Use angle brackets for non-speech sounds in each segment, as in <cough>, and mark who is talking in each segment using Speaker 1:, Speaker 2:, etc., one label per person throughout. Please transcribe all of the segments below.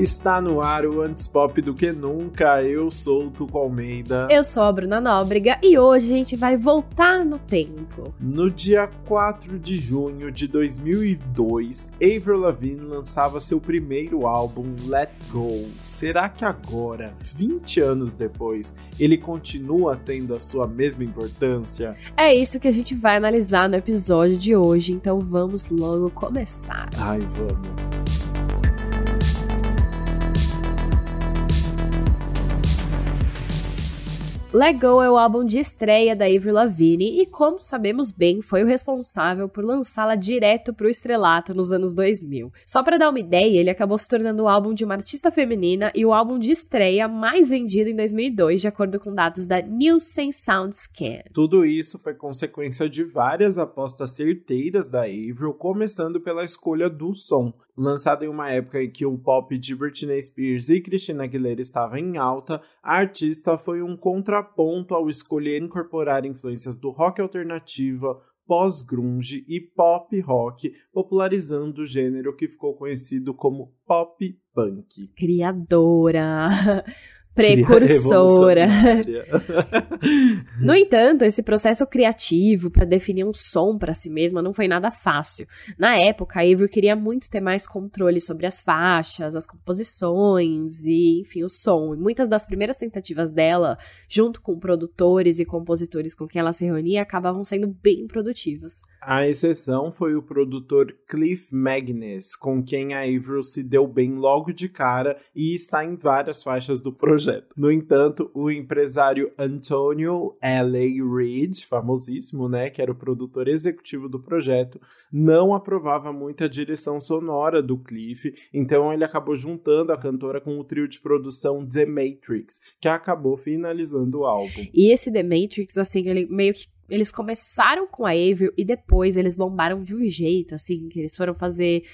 Speaker 1: Está no ar o Antes Pop do que nunca. Eu sou o Tuco Almeida.
Speaker 2: Eu sou a Bruna Nóbrega e hoje a gente vai voltar no tempo.
Speaker 1: No dia 4 de junho de 2002, Avril Lavigne lançava seu primeiro álbum, Let Go. Será que agora, 20 anos depois, ele continua tendo a sua mesma importância?
Speaker 2: É isso que a gente vai analisar no episódio de hoje, então vamos logo começar.
Speaker 1: Ai, vamos.
Speaker 2: Let Go é o álbum de estreia da Avril Lavigne e, como sabemos bem, foi o responsável por lançá-la direto para o estrelato nos anos 2000. Só para dar uma ideia, ele acabou se tornando o álbum de uma artista feminina e o álbum de estreia mais vendido em 2002, de acordo com dados da Nielsen SoundScan.
Speaker 1: Tudo isso foi consequência de várias apostas certeiras da Avril, começando pela escolha do som. Lançado em uma época em que o pop de Britney Spears e Christina Aguilera estava em alta, a artista foi um contraponto ao escolher incorporar influências do rock alternativa, pós-grunge e pop rock, popularizando o gênero que ficou conhecido como pop punk.
Speaker 2: Criadora! <laughs> precursora. <laughs> no entanto, esse processo criativo para definir um som para si mesma não foi nada fácil. Na época, a Avery queria muito ter mais controle sobre as faixas, as composições e, enfim, o som. E muitas das primeiras tentativas dela, junto com produtores e compositores com quem ela se reunia, acabavam sendo bem produtivas.
Speaker 1: A exceção foi o produtor Cliff Magnus, com quem a Avril se deu bem logo de cara e está em várias faixas do projeto. No entanto, o empresário Antonio L.A. Reid, famosíssimo, né, que era o produtor executivo do projeto, não aprovava muito a direção sonora do Cliff, então ele acabou juntando a cantora com o trio de produção The Matrix, que acabou finalizando o álbum.
Speaker 2: E esse The Matrix, assim, ele meio que eles começaram com a Avril e depois eles bombaram de um jeito, assim, que eles foram fazer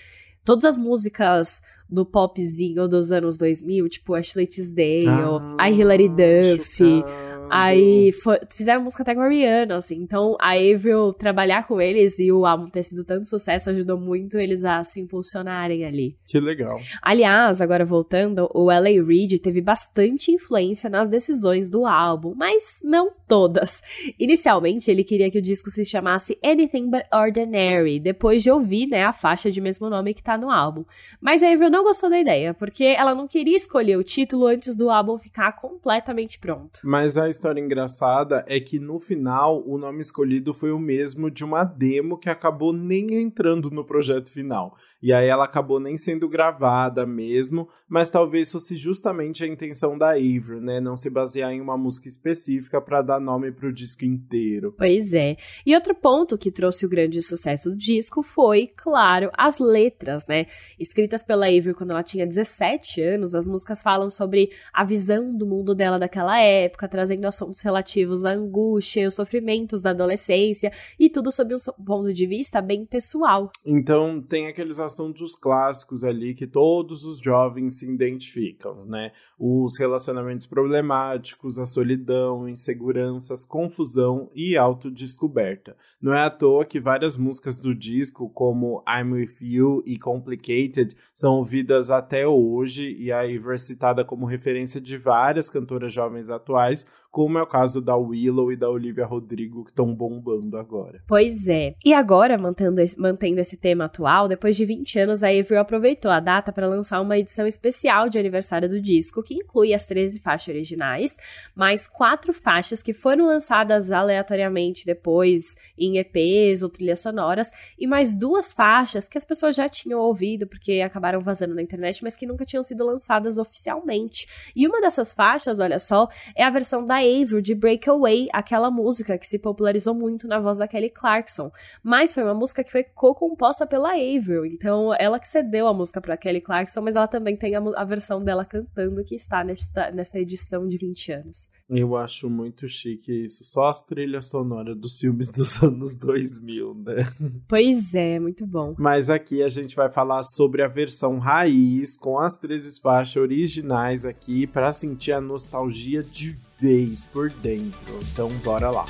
Speaker 2: todas as músicas do popzinho dos anos 2000, tipo Ashley Tisdale, ah, a Hilary Duff. Chocado. Aí foi, fizeram música até com a Rihanna, assim. Então a Avril trabalhar com eles e o álbum ter sido tanto sucesso ajudou muito eles a se impulsionarem ali.
Speaker 1: Que legal.
Speaker 2: Aliás, agora voltando, o L.A. Reid teve bastante influência nas decisões do álbum, mas não todas. Inicialmente, ele queria que o disco se chamasse Anything But Ordinary, depois de ouvir, né, a faixa de mesmo nome que tá no álbum. Mas a Avril não gostou da ideia, porque ela não queria escolher o título antes do álbum ficar completamente pronto.
Speaker 1: Mas a história engraçada é que no final o nome escolhido foi o mesmo de uma demo que acabou nem entrando no projeto final. E aí ela acabou nem sendo gravada mesmo, mas talvez fosse justamente a intenção da Avril, né? Não se basear em uma música específica para dar nome pro disco inteiro.
Speaker 2: Pois é. E outro ponto que trouxe o grande sucesso do disco foi, claro, as letras, né? Escritas pela Avril quando ela tinha 17 anos, as músicas falam sobre a visão do mundo dela daquela época, trazendo assuntos relativos à angústia e os sofrimentos da adolescência e tudo sob um ponto de vista bem pessoal.
Speaker 1: Então tem aqueles assuntos clássicos ali que todos os jovens se identificam, né? Os relacionamentos problemáticos, a solidão, inseguranças, confusão e autodescoberta. Não é à toa que várias músicas do disco, como I'm With You e Complicated, são ouvidas até hoje e aí é citada como referência de várias cantoras jovens atuais, como é o caso da Willow e da Olivia Rodrigo, que estão bombando agora.
Speaker 2: Pois é. E agora, mantendo esse, mantendo esse tema atual, depois de 20 anos, a Avril aproveitou a data para lançar uma edição especial de aniversário do disco, que inclui as 13 faixas originais, mais quatro faixas que foram lançadas aleatoriamente depois em EPs ou trilhas sonoras, e mais duas faixas que as pessoas já tinham ouvido, porque acabaram vazando na internet, mas que nunca tinham sido lançadas oficialmente. E uma dessas faixas, olha só, é a versão da Avril de Breakaway, aquela música que se popularizou muito na voz da Kelly Clarkson. Mas foi uma música que foi co-composta pela Avril, então ela que cedeu a música para Kelly Clarkson, mas ela também tem a, a, versão dela cantando que está nesta, nessa edição de 20 anos.
Speaker 1: Eu acho muito chique isso, só as trilhas sonoras dos filmes dos <laughs> anos 2000, né?
Speaker 2: Pois é, muito bom.
Speaker 1: Mas aqui a gente vai falar sobre a versão raiz, com as três faixas originais aqui, para sentir a nostalgia de vez por dentro. Então, bora lá.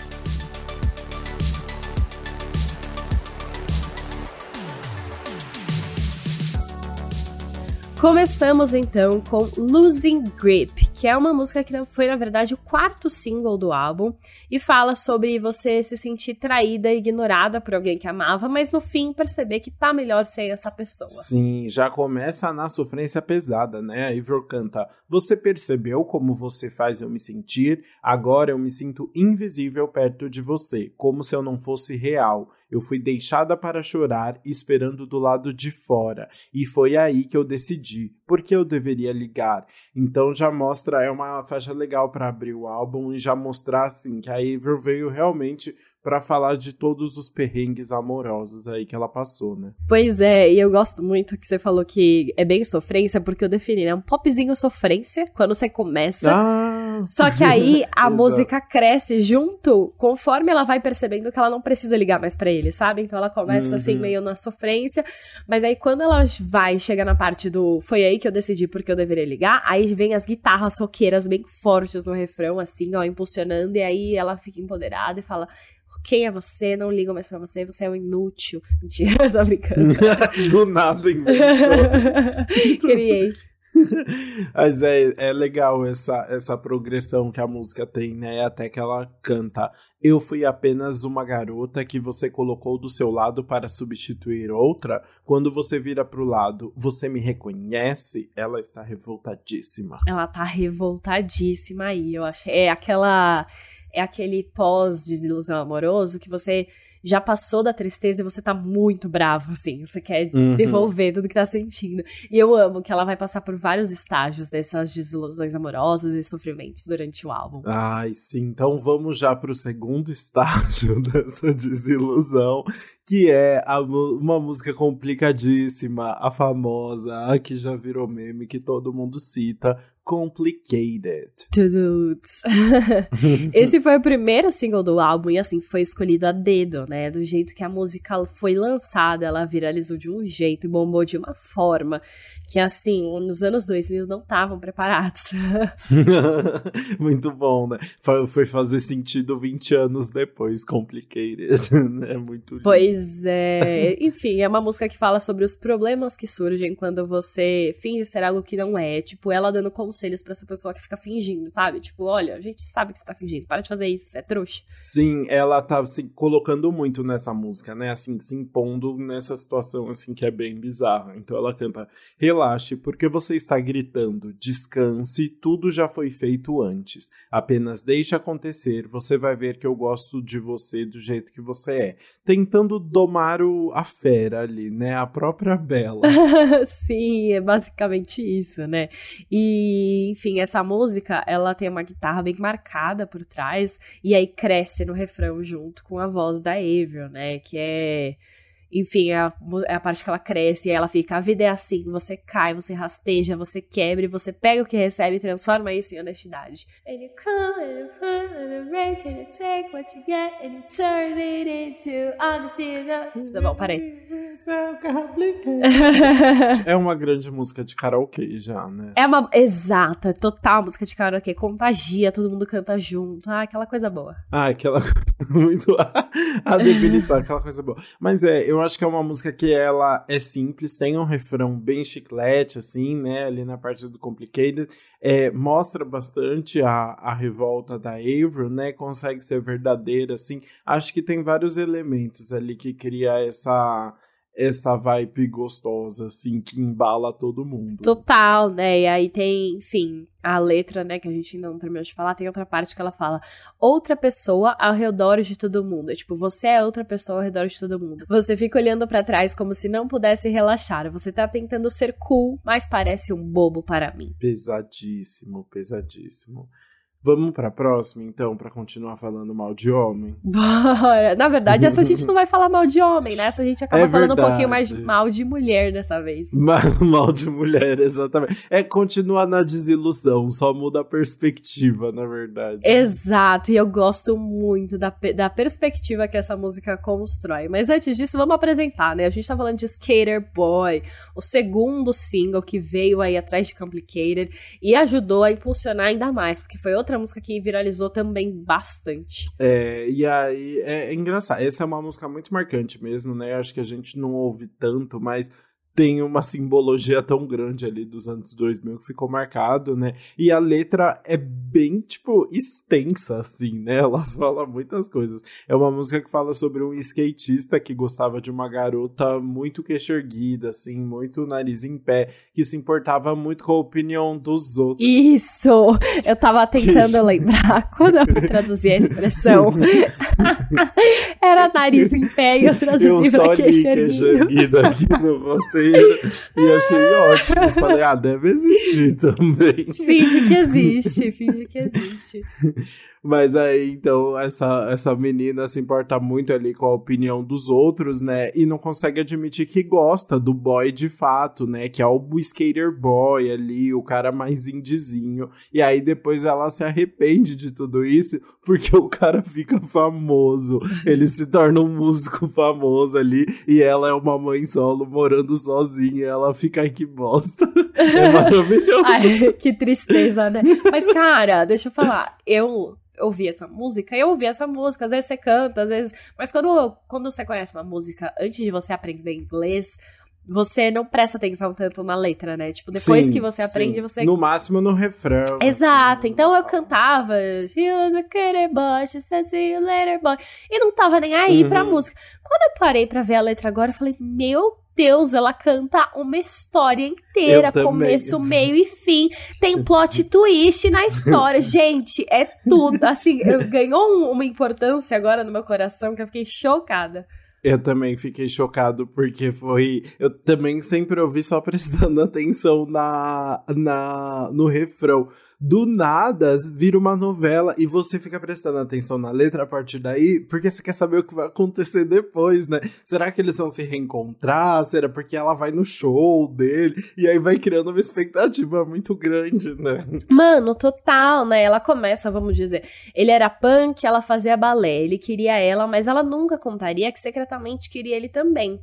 Speaker 2: Começamos então com Losing Grip, que é uma música que foi, na verdade, o quarto single do álbum e fala sobre você se sentir traída e ignorada por alguém que amava, mas no fim perceber que tá melhor sem essa pessoa.
Speaker 1: Sim, já começa na sofrência pesada, né? A Ivor canta: Você percebeu como você faz eu me sentir? Agora eu me sinto invisível perto de você, como se eu não fosse real. Eu fui deixada para chorar, esperando do lado de fora, e foi aí que eu decidi, porque eu deveria ligar. Então já mostra, é uma faixa legal para abrir o álbum e já mostrar assim que a Avril veio realmente para falar de todos os perrengues amorosos aí que ela passou, né?
Speaker 2: Pois é, e eu gosto muito que você falou que é bem sofrência, porque eu defini, né? Um popzinho sofrência, quando você começa.
Speaker 1: Ah,
Speaker 2: Só que aí <laughs> a música cresce junto, conforme ela vai percebendo que ela não precisa ligar mais para ele, sabe? Então ela começa assim,
Speaker 1: Uhum.
Speaker 2: meio na sofrência, mas aí quando ela vai, chega na parte do foi aí que eu decidi porque eu deveria ligar, aí vem as guitarras roqueiras bem fortes no refrão, assim, ó, impulsionando, e aí ela fica empoderada e fala. Quem é você? Não ligo mais pra você, você é um inútil. <laughs> Mentira, tô brincando. <laughs>
Speaker 1: Do nada inventou. <laughs>
Speaker 2: Criei.
Speaker 1: Mas é, é legal essa, essa progressão que a música tem, né? Até que ela canta. Eu fui apenas uma garota que você colocou do seu lado para substituir outra. Quando você vira pro lado, você me reconhece? Ela está revoltadíssima.
Speaker 2: Ela tá revoltadíssima aí, eu acho. É aquela. É aquele pós-desilusão amoroso que você já passou da tristeza e você tá muito bravo, assim. Você quer
Speaker 1: Uhum.
Speaker 2: devolver tudo que tá sentindo. E eu amo que ela vai passar por vários estágios dessas desilusões amorosas e sofrimentos durante o álbum.
Speaker 1: Ai, sim. Então vamos já pro segundo <laughs> estágio dessa desilusão, que é a uma música complicadíssima, a famosa, a que já virou meme, que todo mundo cita, Complicated.
Speaker 2: Tuduts. <laughs> Esse foi o primeiro single do álbum e assim foi escolhido a dedo, né? Do jeito que a música foi lançada, ela viralizou de um jeito e bombou de uma forma que assim, nos anos 2000 não estavam preparados. <laughs> <laughs>
Speaker 1: Muito bom, né? Foi, foi fazer sentido 20 anos depois, Complicated. É muito lindo.
Speaker 2: Pois é. Enfim, é uma música que fala sobre os problemas que surgem quando você finge ser algo que não é. Tipo, ela dando conselhos pra essa pessoa que fica fingindo, sabe? Tipo, olha, a gente sabe que você tá fingindo, para de fazer isso, você é trouxa.
Speaker 1: Sim, ela tá se colocando muito nessa música, né? Assim, se impondo nessa situação, assim, que é bem bizarra. Então ela canta: Relaxe, porque você está gritando. Descanse, tudo já foi feito antes. Apenas deixe acontecer, você vai ver que eu gosto de você do jeito que você é. Tentando domar o, a fera ali, né? A própria Bela. <laughs>
Speaker 2: Sim, é basicamente isso, né? E, enfim, essa música, ela tem uma guitarra bem marcada por trás, e aí cresce no refrão junto com a voz da Avril, né? Que é. Enfim, é a, é a parte que ela cresce e ela fica, a vida é assim, você cai, você rasteja, você quebra, e você pega o que recebe e transforma isso em honestidade. And you come and you put and you break and you take what you get and you turn it into honesty. Tá bom, parei. <laughs>
Speaker 1: é uma grande música de karaokê já, né?
Speaker 2: É uma. Exata, total música de karaokê. Contagia, todo mundo canta junto. Ah, aquela coisa boa.
Speaker 1: Ah, aquela <laughs> muito a definição, aquela coisa boa. Mas é, eu acho que é uma música que ela é simples, tem um refrão bem chiclete, assim, né? Ali na parte do Complicated. É, mostra bastante a, a revolta da Avril, né? Consegue ser verdadeira, assim. Acho que tem vários elementos ali que cria essa essa vibe gostosa, assim, que embala todo mundo.
Speaker 2: Total, né? E aí tem, enfim, a letra, né, que a gente ainda não terminou de falar, tem outra parte que ela fala: outra pessoa ao redor de todo mundo. É tipo, você é outra pessoa ao redor de todo mundo. Você fica olhando pra trás como se não pudesse relaxar. Você tá tentando ser cool, mas parece um bobo para mim.
Speaker 1: Pesadíssimo, pesadíssimo. Vamos pra próxima, então, pra continuar falando mal de homem? <laughs>
Speaker 2: Bora! Na verdade, essa a gente não vai falar mal de homem, né? Essa a gente acaba
Speaker 1: É
Speaker 2: falando um pouquinho mais mal de mulher dessa vez. <laughs>
Speaker 1: Ma- Mal de mulher, exatamente. É continuar na desilusão, só muda a perspectiva, na verdade.
Speaker 2: Exato, e eu gosto muito da, da perspectiva que essa música constrói. Mas antes disso, vamos apresentar, né? A gente tá falando de Skater Boy, o segundo single que veio aí atrás de Complicated e ajudou a impulsionar ainda mais, porque foi outra música que viralizou também bastante.
Speaker 1: É, e aí, é, é engraçado. Essa é uma música muito marcante mesmo, né? Acho que a gente não ouve tanto, mas tem uma simbologia tão grande ali dos anos 2000 que ficou marcado, né? E a letra é bem, tipo, extensa, assim, né? <laughs> Ela fala muitas coisas. É uma música que fala sobre um skatista que gostava de uma garota muito queixo erguida, assim, muito nariz em pé, que se importava muito com a opinião dos outros.
Speaker 2: Isso! Eu tava tentando lembrar <laughs> quando eu traduzia a expressão. <laughs> Era nariz em pé e eu traduzi pra queixo erguida
Speaker 1: aqui no roteiro e achei ótimo. Falei, ah, deve existir também.
Speaker 2: Finge que existe, finge que existe. <laughs>
Speaker 1: Mas aí, então, essa, essa menina se importa muito ali com a opinião dos outros, né? E não consegue admitir que gosta do boy de fato, né? Que é o skater boy ali, o cara mais indizinho. E aí depois ela se arrepende de tudo isso, porque o cara fica famoso. Ele se torna um músico famoso ali. E ela é uma mãe solo morando sozinha. Ela fica, ai, que bosta. É <laughs> maravilhoso.
Speaker 2: ai, que tristeza, né? Mas, cara, deixa eu falar. Eu ouvir essa música, eu ouvi essa música, às vezes você canta, às vezes. Mas quando, quando você conhece uma música antes de você aprender inglês, você não presta atenção tanto na letra, né? Tipo, depois sim, que você aprende, sim. você.
Speaker 1: No máximo no refrão.
Speaker 2: Assim, Exato. Assim, então eu cantava. She was a boy, she said see you later, boy. E não tava nem aí uhum. pra música. Quando eu parei pra ver a letra agora, eu falei, meu Deus, ela canta uma história inteira, começo, meio e fim. Tem <laughs> plot twist na história. Gente, é tudo. Assim, ganhou uma importância agora no meu coração que eu fiquei chocada.
Speaker 1: Eu também fiquei chocado porque foi. Eu também sempre ouvi só prestando <laughs> atenção na, na no refrão do nada vira uma novela e você fica prestando atenção na letra a partir daí, porque você quer saber o que vai acontecer depois, né? Será que eles vão se reencontrar? Será porque ela vai no show dele? E aí vai criando uma expectativa muito grande, né?
Speaker 2: Mano, total, né? Ela começa, vamos dizer, ele era punk, ela fazia balé, ele queria ela, mas ela nunca contaria que secretamente queria ele também.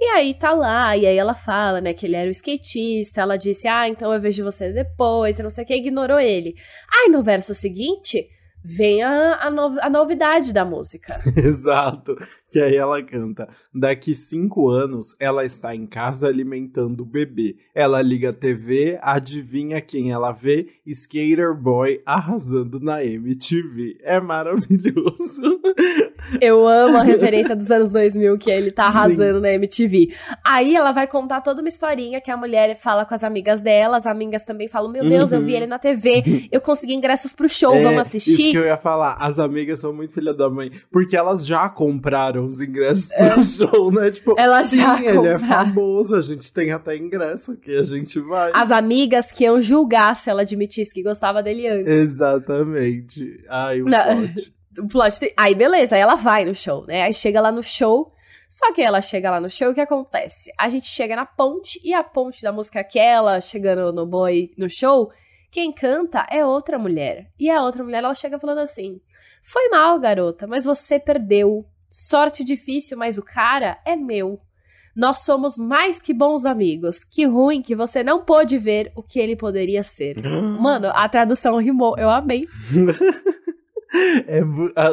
Speaker 2: E aí tá lá, e aí ela fala, né, que ele era o skatista, ela disse, ah, então eu vejo você depois, e não sei o que, ignorou ele. Aí no verso seguinte, vem a, a, no, a novidade da música. <laughs>
Speaker 1: Exato. Que aí ela canta: Daqui cinco anos ela está em casa alimentando o bebê. Ela liga a TV, adivinha quem ela vê? Skater Boy arrasando na MTV. É maravilhoso.
Speaker 2: Eu amo a <laughs> referência dos anos 2000 que ele tá arrasando Sim. na MTV. Aí ela vai contar toda uma historinha que a mulher fala com as amigas dela, as amigas também falam: Meu Deus, uhum. eu vi uhum. ele na TV, eu consegui ingressos pro show, é, vamos assistir
Speaker 1: que eu ia falar. As amigas são muito filha da mãe. Porque elas já compraram os ingressos é. pro show, né? Tipo, elas sim, já ele é famoso. A gente tem até ingresso aqui, a gente vai.
Speaker 2: As amigas que iam julgar se ela admitisse que gostava dele antes.
Speaker 1: Exatamente. Ai, o plot. <laughs>
Speaker 2: o plot. Aí, beleza, aí ela vai no show, né? Aí chega lá no show. Só que ela chega lá no show, o que acontece? A gente chega na ponte, e a ponte da música aquela, chegando no boy no show, quem canta é outra mulher. E a outra mulher, ela chega falando assim: Foi mal, garota, mas você perdeu. Sorte difícil, mas o cara é meu. Nós somos mais que bons amigos. Que ruim que você não pôde ver o que ele poderia ser. <gasps> Mano, a tradução rimou. Eu amei. <laughs>
Speaker 1: É,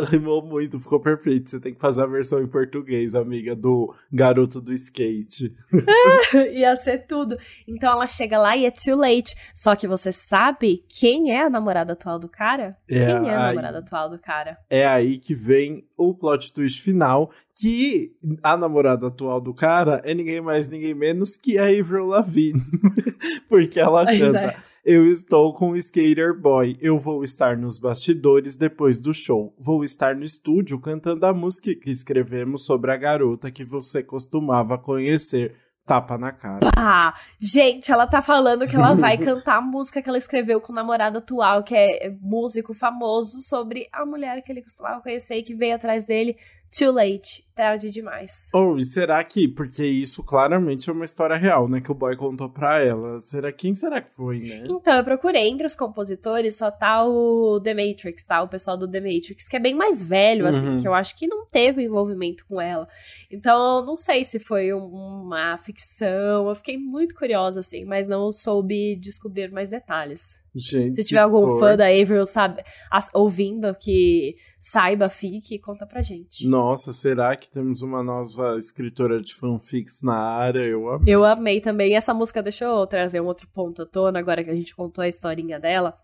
Speaker 1: rimou muito, ficou perfeito. Você tem que fazer a versão em português, amiga, do garoto do skate. <laughs>
Speaker 2: Ia ser tudo. Então ela chega lá e é too late. Só que você sabe quem é a namorada atual do cara? É quem é a aí, namorada atual do cara?
Speaker 1: É aí que vem o plot twist final, que a namorada atual do cara é ninguém mais, ninguém menos que a Avril Lavigne. <laughs> Porque ela <laughs> canta: é. Eu estou com o Skater Boy. Eu vou estar nos bastidores depois do show. Vou estar no estúdio cantando a música que escrevemos sobre a garota que você costumava conhecer tapa na cara.
Speaker 2: Pá! Gente, ela tá falando que ela vai <laughs> cantar a música que ela escreveu com o namorado atual, que é músico famoso, sobre a mulher que ele costumava conhecer e que veio atrás dele Too late, tarde demais.
Speaker 1: Ou, oh, e será que, porque isso claramente é uma história real, né, que o boy contou pra ela. Será quem será que foi, né?
Speaker 2: Então, eu procurei entre os compositores, só tá o The Matrix, tá? O pessoal do The Matrix, que é bem mais velho, assim, uhum. que eu acho que não teve envolvimento com ela. Então, não sei se foi uma ficção. Eu fiquei muito curiosa, assim, mas não soube descobrir mais detalhes.
Speaker 1: Gente,
Speaker 2: se tiver algum
Speaker 1: for...
Speaker 2: fã da Avril sabe, as, ouvindo que saiba, fique, conta pra gente.
Speaker 1: Nossa, será que temos uma nova escritora de fanfics na área? Eu amei.
Speaker 2: Eu amei também. E essa música, deixa eu trazer um outro ponto à tona, agora que a gente contou a historinha dela,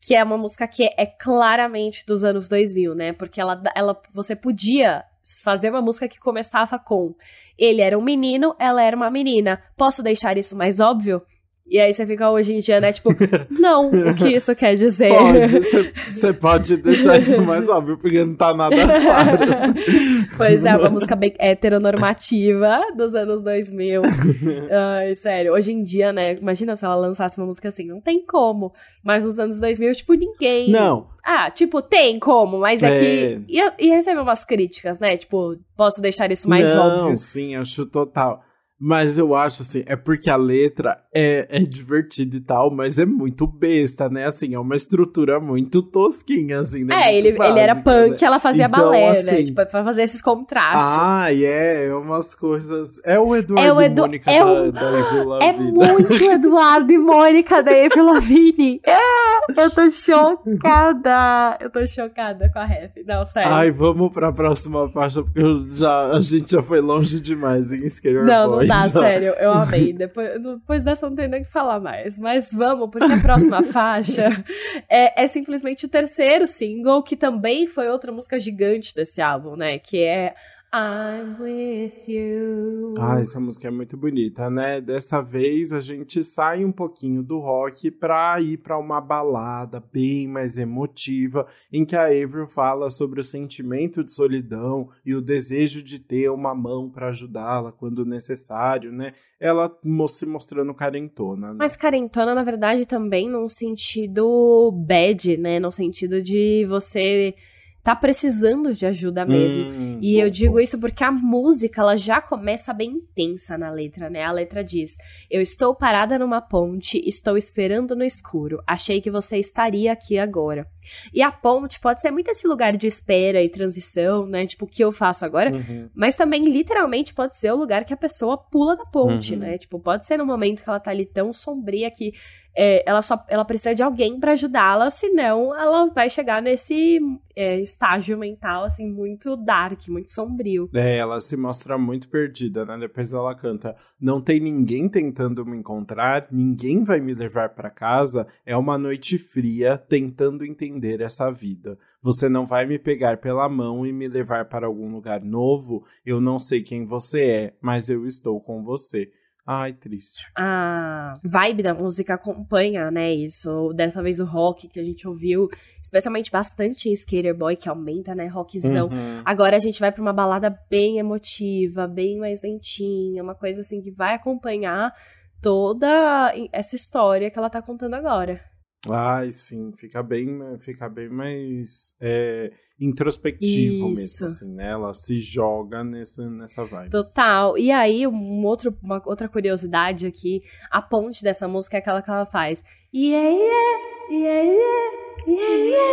Speaker 2: que é uma música que é claramente dos anos 2000, né? Porque ela, ela você podia fazer uma música que começava com ele era um menino, ela era uma menina. Posso deixar isso mais óbvio? E aí você fica hoje em dia, né? Tipo, <laughs> não, o que isso quer dizer?
Speaker 1: Pode, você pode deixar isso <laughs> mais óbvio, porque não tá nada claro. <laughs>
Speaker 2: pois é, uma música bem heteronormativa dos anos 2000. Ai, sério. Hoje em dia, né? Imagina se ela lançasse uma música assim, não tem como. Mas nos anos 2000, tipo, ninguém.
Speaker 1: Não.
Speaker 2: Ah, tipo, tem como, mas é, é. que. E, e recebe umas críticas, né? Tipo, posso deixar isso mais
Speaker 1: não,
Speaker 2: óbvio.
Speaker 1: Não, sim, acho total. Mas eu acho assim, é porque a letra é, é divertida e tal, mas é muito besta, né? Assim, é uma estrutura muito tosquinha, assim, né?
Speaker 2: É, ele,
Speaker 1: básica,
Speaker 2: ele era punk,
Speaker 1: né?
Speaker 2: ela fazia
Speaker 1: então,
Speaker 2: balé, né?
Speaker 1: assim,
Speaker 2: né? Tipo, pra fazer esses contrastes.
Speaker 1: Ah, é, é umas coisas. É o Eduardo
Speaker 2: é o Edu...
Speaker 1: e Mônica
Speaker 2: é
Speaker 1: da,
Speaker 2: o...
Speaker 1: da <gasps> Avril
Speaker 2: É
Speaker 1: Lavigne.
Speaker 2: muito Eduardo e Mônica da Avril Lavigne. <laughs> É, eu tô chocada. Eu tô chocada com a rap. Não, sério.
Speaker 1: Ai, vamos pra próxima faixa, porque eu já, a gente já foi longe demais em Skater
Speaker 2: Não,
Speaker 1: Boy,
Speaker 2: não dá,
Speaker 1: já.
Speaker 2: sério. Eu <laughs> amei. Depois, depois dessa não tem nem o que falar mais. Mas vamos, porque a próxima <laughs> faixa é, é simplesmente o terceiro single, que também foi outra música gigante desse álbum, né? Que é I'm with you.
Speaker 1: Ah, essa música é muito bonita, né? Dessa vez a gente sai um pouquinho do rock pra ir pra uma balada bem mais emotiva, em que a Avril fala sobre o sentimento de solidão e o desejo de ter uma mão para ajudá-la quando necessário, né? Ela se mostrando carentona. Né?
Speaker 2: Mas carentona, na verdade, também num sentido bad, né? No sentido de você tá precisando de ajuda mesmo.
Speaker 1: Hum,
Speaker 2: e
Speaker 1: bom,
Speaker 2: eu digo
Speaker 1: bom.
Speaker 2: isso porque a música, ela já começa bem intensa na letra, né? A letra diz: Eu estou parada numa ponte, estou esperando no escuro. Achei que você estaria aqui agora. E a ponte pode ser muito esse lugar de espera e transição, né? Tipo, o que eu faço agora.
Speaker 1: Uhum.
Speaker 2: Mas também, literalmente, pode ser o lugar que a pessoa pula da ponte,
Speaker 1: Uhum.
Speaker 2: né? Tipo, pode ser no momento que ela tá ali tão sombria que é, ela só ela precisa de alguém pra ajudá-la, senão ela vai chegar nesse é, estágio mental, assim, muito dark, muito sombrio.
Speaker 1: É, ela se mostra muito perdida, né? Depois ela canta: Não tem ninguém tentando me encontrar, ninguém vai me levar para casa. É uma noite fria tentando entender essa vida. Você não vai me pegar pela mão e me levar para algum lugar novo. Eu não sei quem você é, mas eu estou com você. Ai, triste.
Speaker 2: A vibe da música acompanha, né, isso. Dessa vez o rock que a gente ouviu, especialmente bastante em Skater Boy, que aumenta, né, rockzão.
Speaker 1: Uhum.
Speaker 2: Agora a gente vai pra uma balada bem emotiva, bem mais lentinha, uma coisa assim que vai acompanhar toda essa história que ela tá contando agora.
Speaker 1: Ai, sim, fica bem, fica bem mais é, introspectivo
Speaker 2: Isso.
Speaker 1: mesmo, assim, né? Ela se joga nessa, nessa vibe.
Speaker 2: Total. E aí, um outro, uma outra curiosidade aqui, a ponte dessa música é aquela que ela faz. Yeah, yeah, yeah, yeah, yeah, yeah,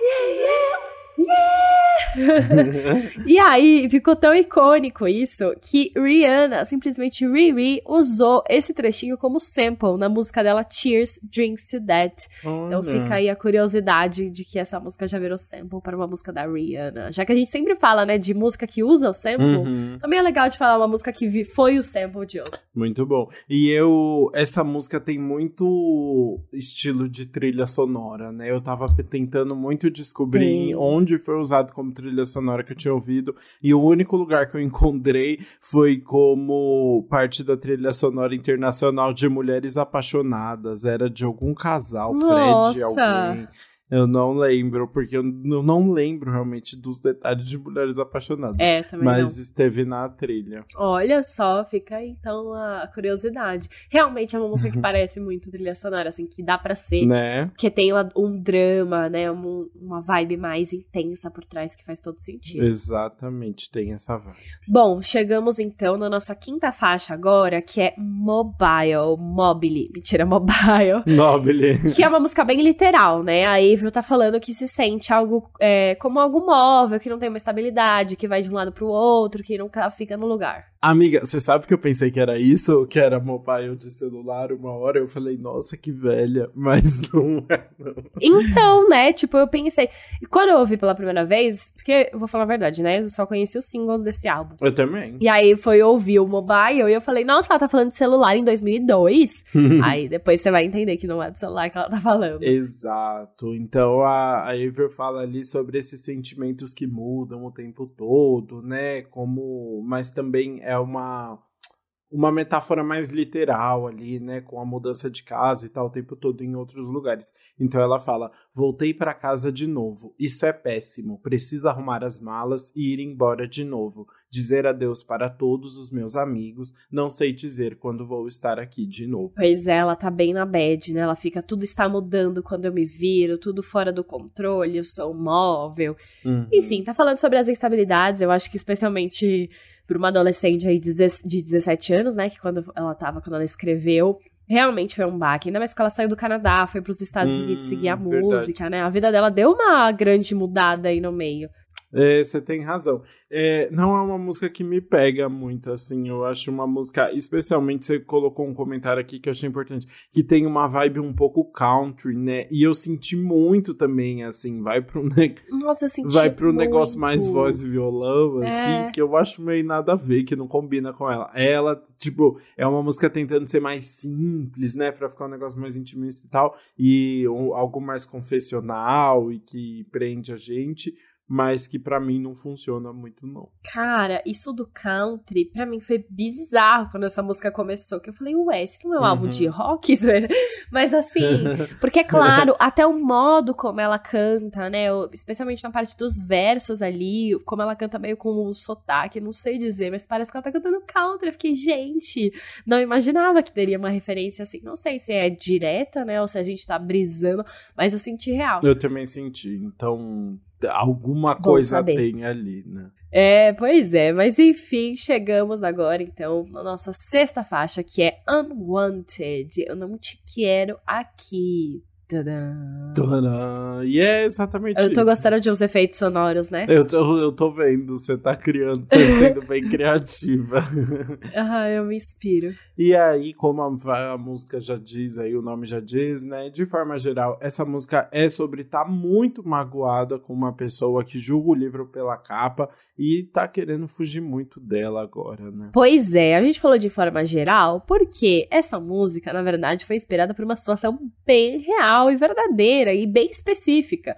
Speaker 2: yeah, yeah, yeah. <laughs> e aí, ficou tão icônico isso que Rihanna, simplesmente Riri, usou esse trechinho como sample na música dela Cheers, Drinks to That. Então fica aí a curiosidade de que essa música já virou sample para uma música da Rihanna. Já que a gente sempre fala, né, de música que usa o sample,
Speaker 1: Uhum.
Speaker 2: também é legal de falar uma música que foi o sample de outra.
Speaker 1: Muito bom. E eu. Essa música tem muito estilo de trilha sonora, né? Eu tava tentando muito descobrir
Speaker 2: Tem.
Speaker 1: onde foi usado como trilha sonora que eu tinha ouvido. E o único lugar que eu encontrei foi como parte da trilha sonora internacional de Mulheres Apaixonadas. Era de algum casal, Fred,
Speaker 2: Nossa!
Speaker 1: alguém. Eu não lembro, porque eu não lembro realmente dos detalhes de Mulheres Apaixonadas.
Speaker 2: É, também
Speaker 1: Mas esteve na trilha.
Speaker 2: não. Olha só, fica aí então a curiosidade. Realmente é uma música que <laughs> parece muito trilha sonora, assim, que dá pra ser.
Speaker 1: Né?
Speaker 2: Porque tem um drama, né? um- uma vibe mais intensa por trás que faz todo sentido.
Speaker 1: Exatamente, tem essa vibe.
Speaker 2: Bom, chegamos então na nossa quinta faixa agora, que é Mobile, Mobile. Mentira, Mobile.
Speaker 1: Nobile.
Speaker 2: Que é uma música bem literal, né? A Avery Avril tá falando que se sente algo é, como algo móvel, que não tem uma estabilidade, que vai de um lado pro outro, que nunca fica no lugar.
Speaker 1: Amiga, você sabe que eu pensei que era isso, que era mobile de celular uma hora? Eu falei, nossa, que velha, mas <laughs> não é, não.
Speaker 2: Então, né, tipo, eu pensei. E quando eu ouvi pela primeira vez, porque eu vou falar a verdade, né? Eu só conheci os singles desse álbum.
Speaker 1: Eu também.
Speaker 2: E aí foi ouvir o mobile e eu falei, nossa, ela tá falando de celular em 2002. <laughs> aí depois você vai entender que não é do celular que ela tá falando.
Speaker 1: Exato. Então a, a Avril fala ali sobre esses sentimentos que mudam o tempo todo, né? Como. Mas também é uma uma metáfora mais literal ali, né, com a mudança de casa e tal o tempo todo em outros lugares. Então ela fala: "Voltei para casa de novo. Isso é péssimo. Preciso arrumar as malas e ir embora de novo. Dizer adeus para todos os meus amigos. Não sei dizer quando vou estar aqui de novo."
Speaker 2: Pois é, ela tá bem na bad, né? Ela fica tudo está mudando quando eu me viro, tudo fora do controle, eu sou móvel.
Speaker 1: Uhum.
Speaker 2: Enfim, tá falando sobre as instabilidades, eu acho que especialmente para uma adolescente aí de 17 anos, né? Que quando ela tava, quando ela escreveu, realmente foi um baque. Ainda mais que ela saiu do Canadá, foi para os Estados
Speaker 1: Hum,
Speaker 2: Unidos seguir a
Speaker 1: verdade.
Speaker 2: música, né? A vida dela deu uma grande mudada aí no meio.
Speaker 1: É, você tem razão. É, não é uma música que me pega muito, assim. Eu acho uma música, especialmente você colocou um comentário aqui que eu achei importante, que tem uma vibe um pouco country, né? E eu senti muito também, assim, vai pro, <laughs> ne
Speaker 2: Nossa, eu senti
Speaker 1: vai pro
Speaker 2: muito.
Speaker 1: negócio mais voz e violão,
Speaker 2: É.
Speaker 1: assim, que eu acho meio nada a ver, que não combina com ela. Ela, tipo, é uma música tentando ser mais simples, né? Pra ficar um negócio mais intimista e tal, e um- algo mais confessional e que prende a gente. Mas que pra mim não funciona muito, não.
Speaker 2: Cara, isso do country, pra mim foi bizarro quando essa música começou. Que eu falei, ué, esse não é um
Speaker 1: Uhum.
Speaker 2: álbum de rock? <laughs> Isso é- Mas assim, <laughs> porque é claro, até o modo como ela canta, né? Especialmente na parte dos versos ali, como ela canta meio com um sotaque, não sei dizer, mas parece que ela tá cantando country. Eu fiquei, gente, não imaginava que teria uma referência assim. Não sei se é direta, né? Ou se a gente tá brisando, mas eu senti real.
Speaker 1: Eu também senti. Então, alguma
Speaker 2: Bom
Speaker 1: coisa
Speaker 2: saber.
Speaker 1: tem ali, né?
Speaker 2: É, pois é, mas enfim, chegamos agora então na nossa sexta faixa, que é Unwanted. Eu não te quero aqui. Tadã.
Speaker 1: Tadã! E é exatamente
Speaker 2: Eu tô
Speaker 1: isso.
Speaker 2: gostando de uns efeitos sonoros, né?
Speaker 1: Eu tô, eu tô vendo, você tá criando, tá sendo bem <laughs> criativa.
Speaker 2: Ah, eu me inspiro.
Speaker 1: E aí, como a, a música já diz aí, o nome já diz, né? De forma geral, essa música é sobre estar muito magoada com uma pessoa que julga o livro pela capa e tá querendo fugir muito dela agora, né?
Speaker 2: Pois é, a gente falou de forma geral porque essa música, na verdade, foi inspirada por uma situação bem real e verdadeira e bem específica.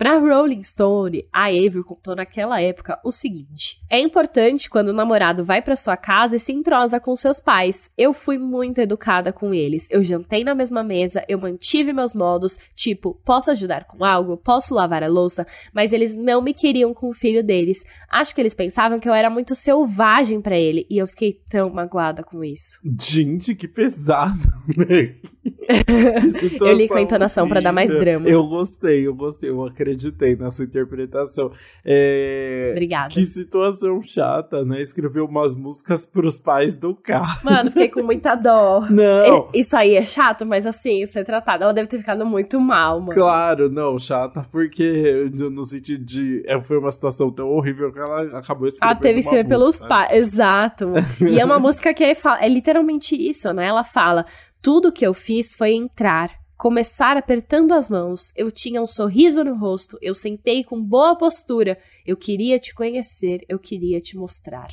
Speaker 2: Pra Rolling Stone, a Avery contou naquela época o seguinte: É importante quando o namorado vai pra sua casa e se entrosa com seus pais. Eu fui muito educada com eles. Eu jantei na mesma mesa, eu mantive meus modos, tipo, posso ajudar com algo, posso lavar a louça, mas eles não me queriam com o filho deles. Acho que eles pensavam que eu era muito selvagem pra ele e eu fiquei tão magoada com isso.
Speaker 1: Gente, que pesado, né? <laughs> Que
Speaker 2: Eu li com a entonação pra dar mais drama.
Speaker 1: Eu gostei, eu gostei, eu acreditei na sua interpretação. É...
Speaker 2: Obrigada.
Speaker 1: Que situação chata, né? Escreveu umas músicas pros pais do carro.
Speaker 2: Mano, fiquei com muita dó. <laughs>
Speaker 1: Não,
Speaker 2: Isso aí é chato, mas assim, ser tratada. Ela deve ter ficado muito mal, mano.
Speaker 1: claro, não, chata, porque no sentido de. é, Foi uma situação tão horrível que ela acabou escrevendo.
Speaker 2: Ela teve que ser pelos pais. Exato. E é uma <laughs> música que é, é literalmente isso, né? Ela fala: tudo que eu fiz foi entrar. Começar apertando as mãos, eu tinha um sorriso no rosto, eu sentei com boa postura, eu queria te conhecer, eu queria te mostrar.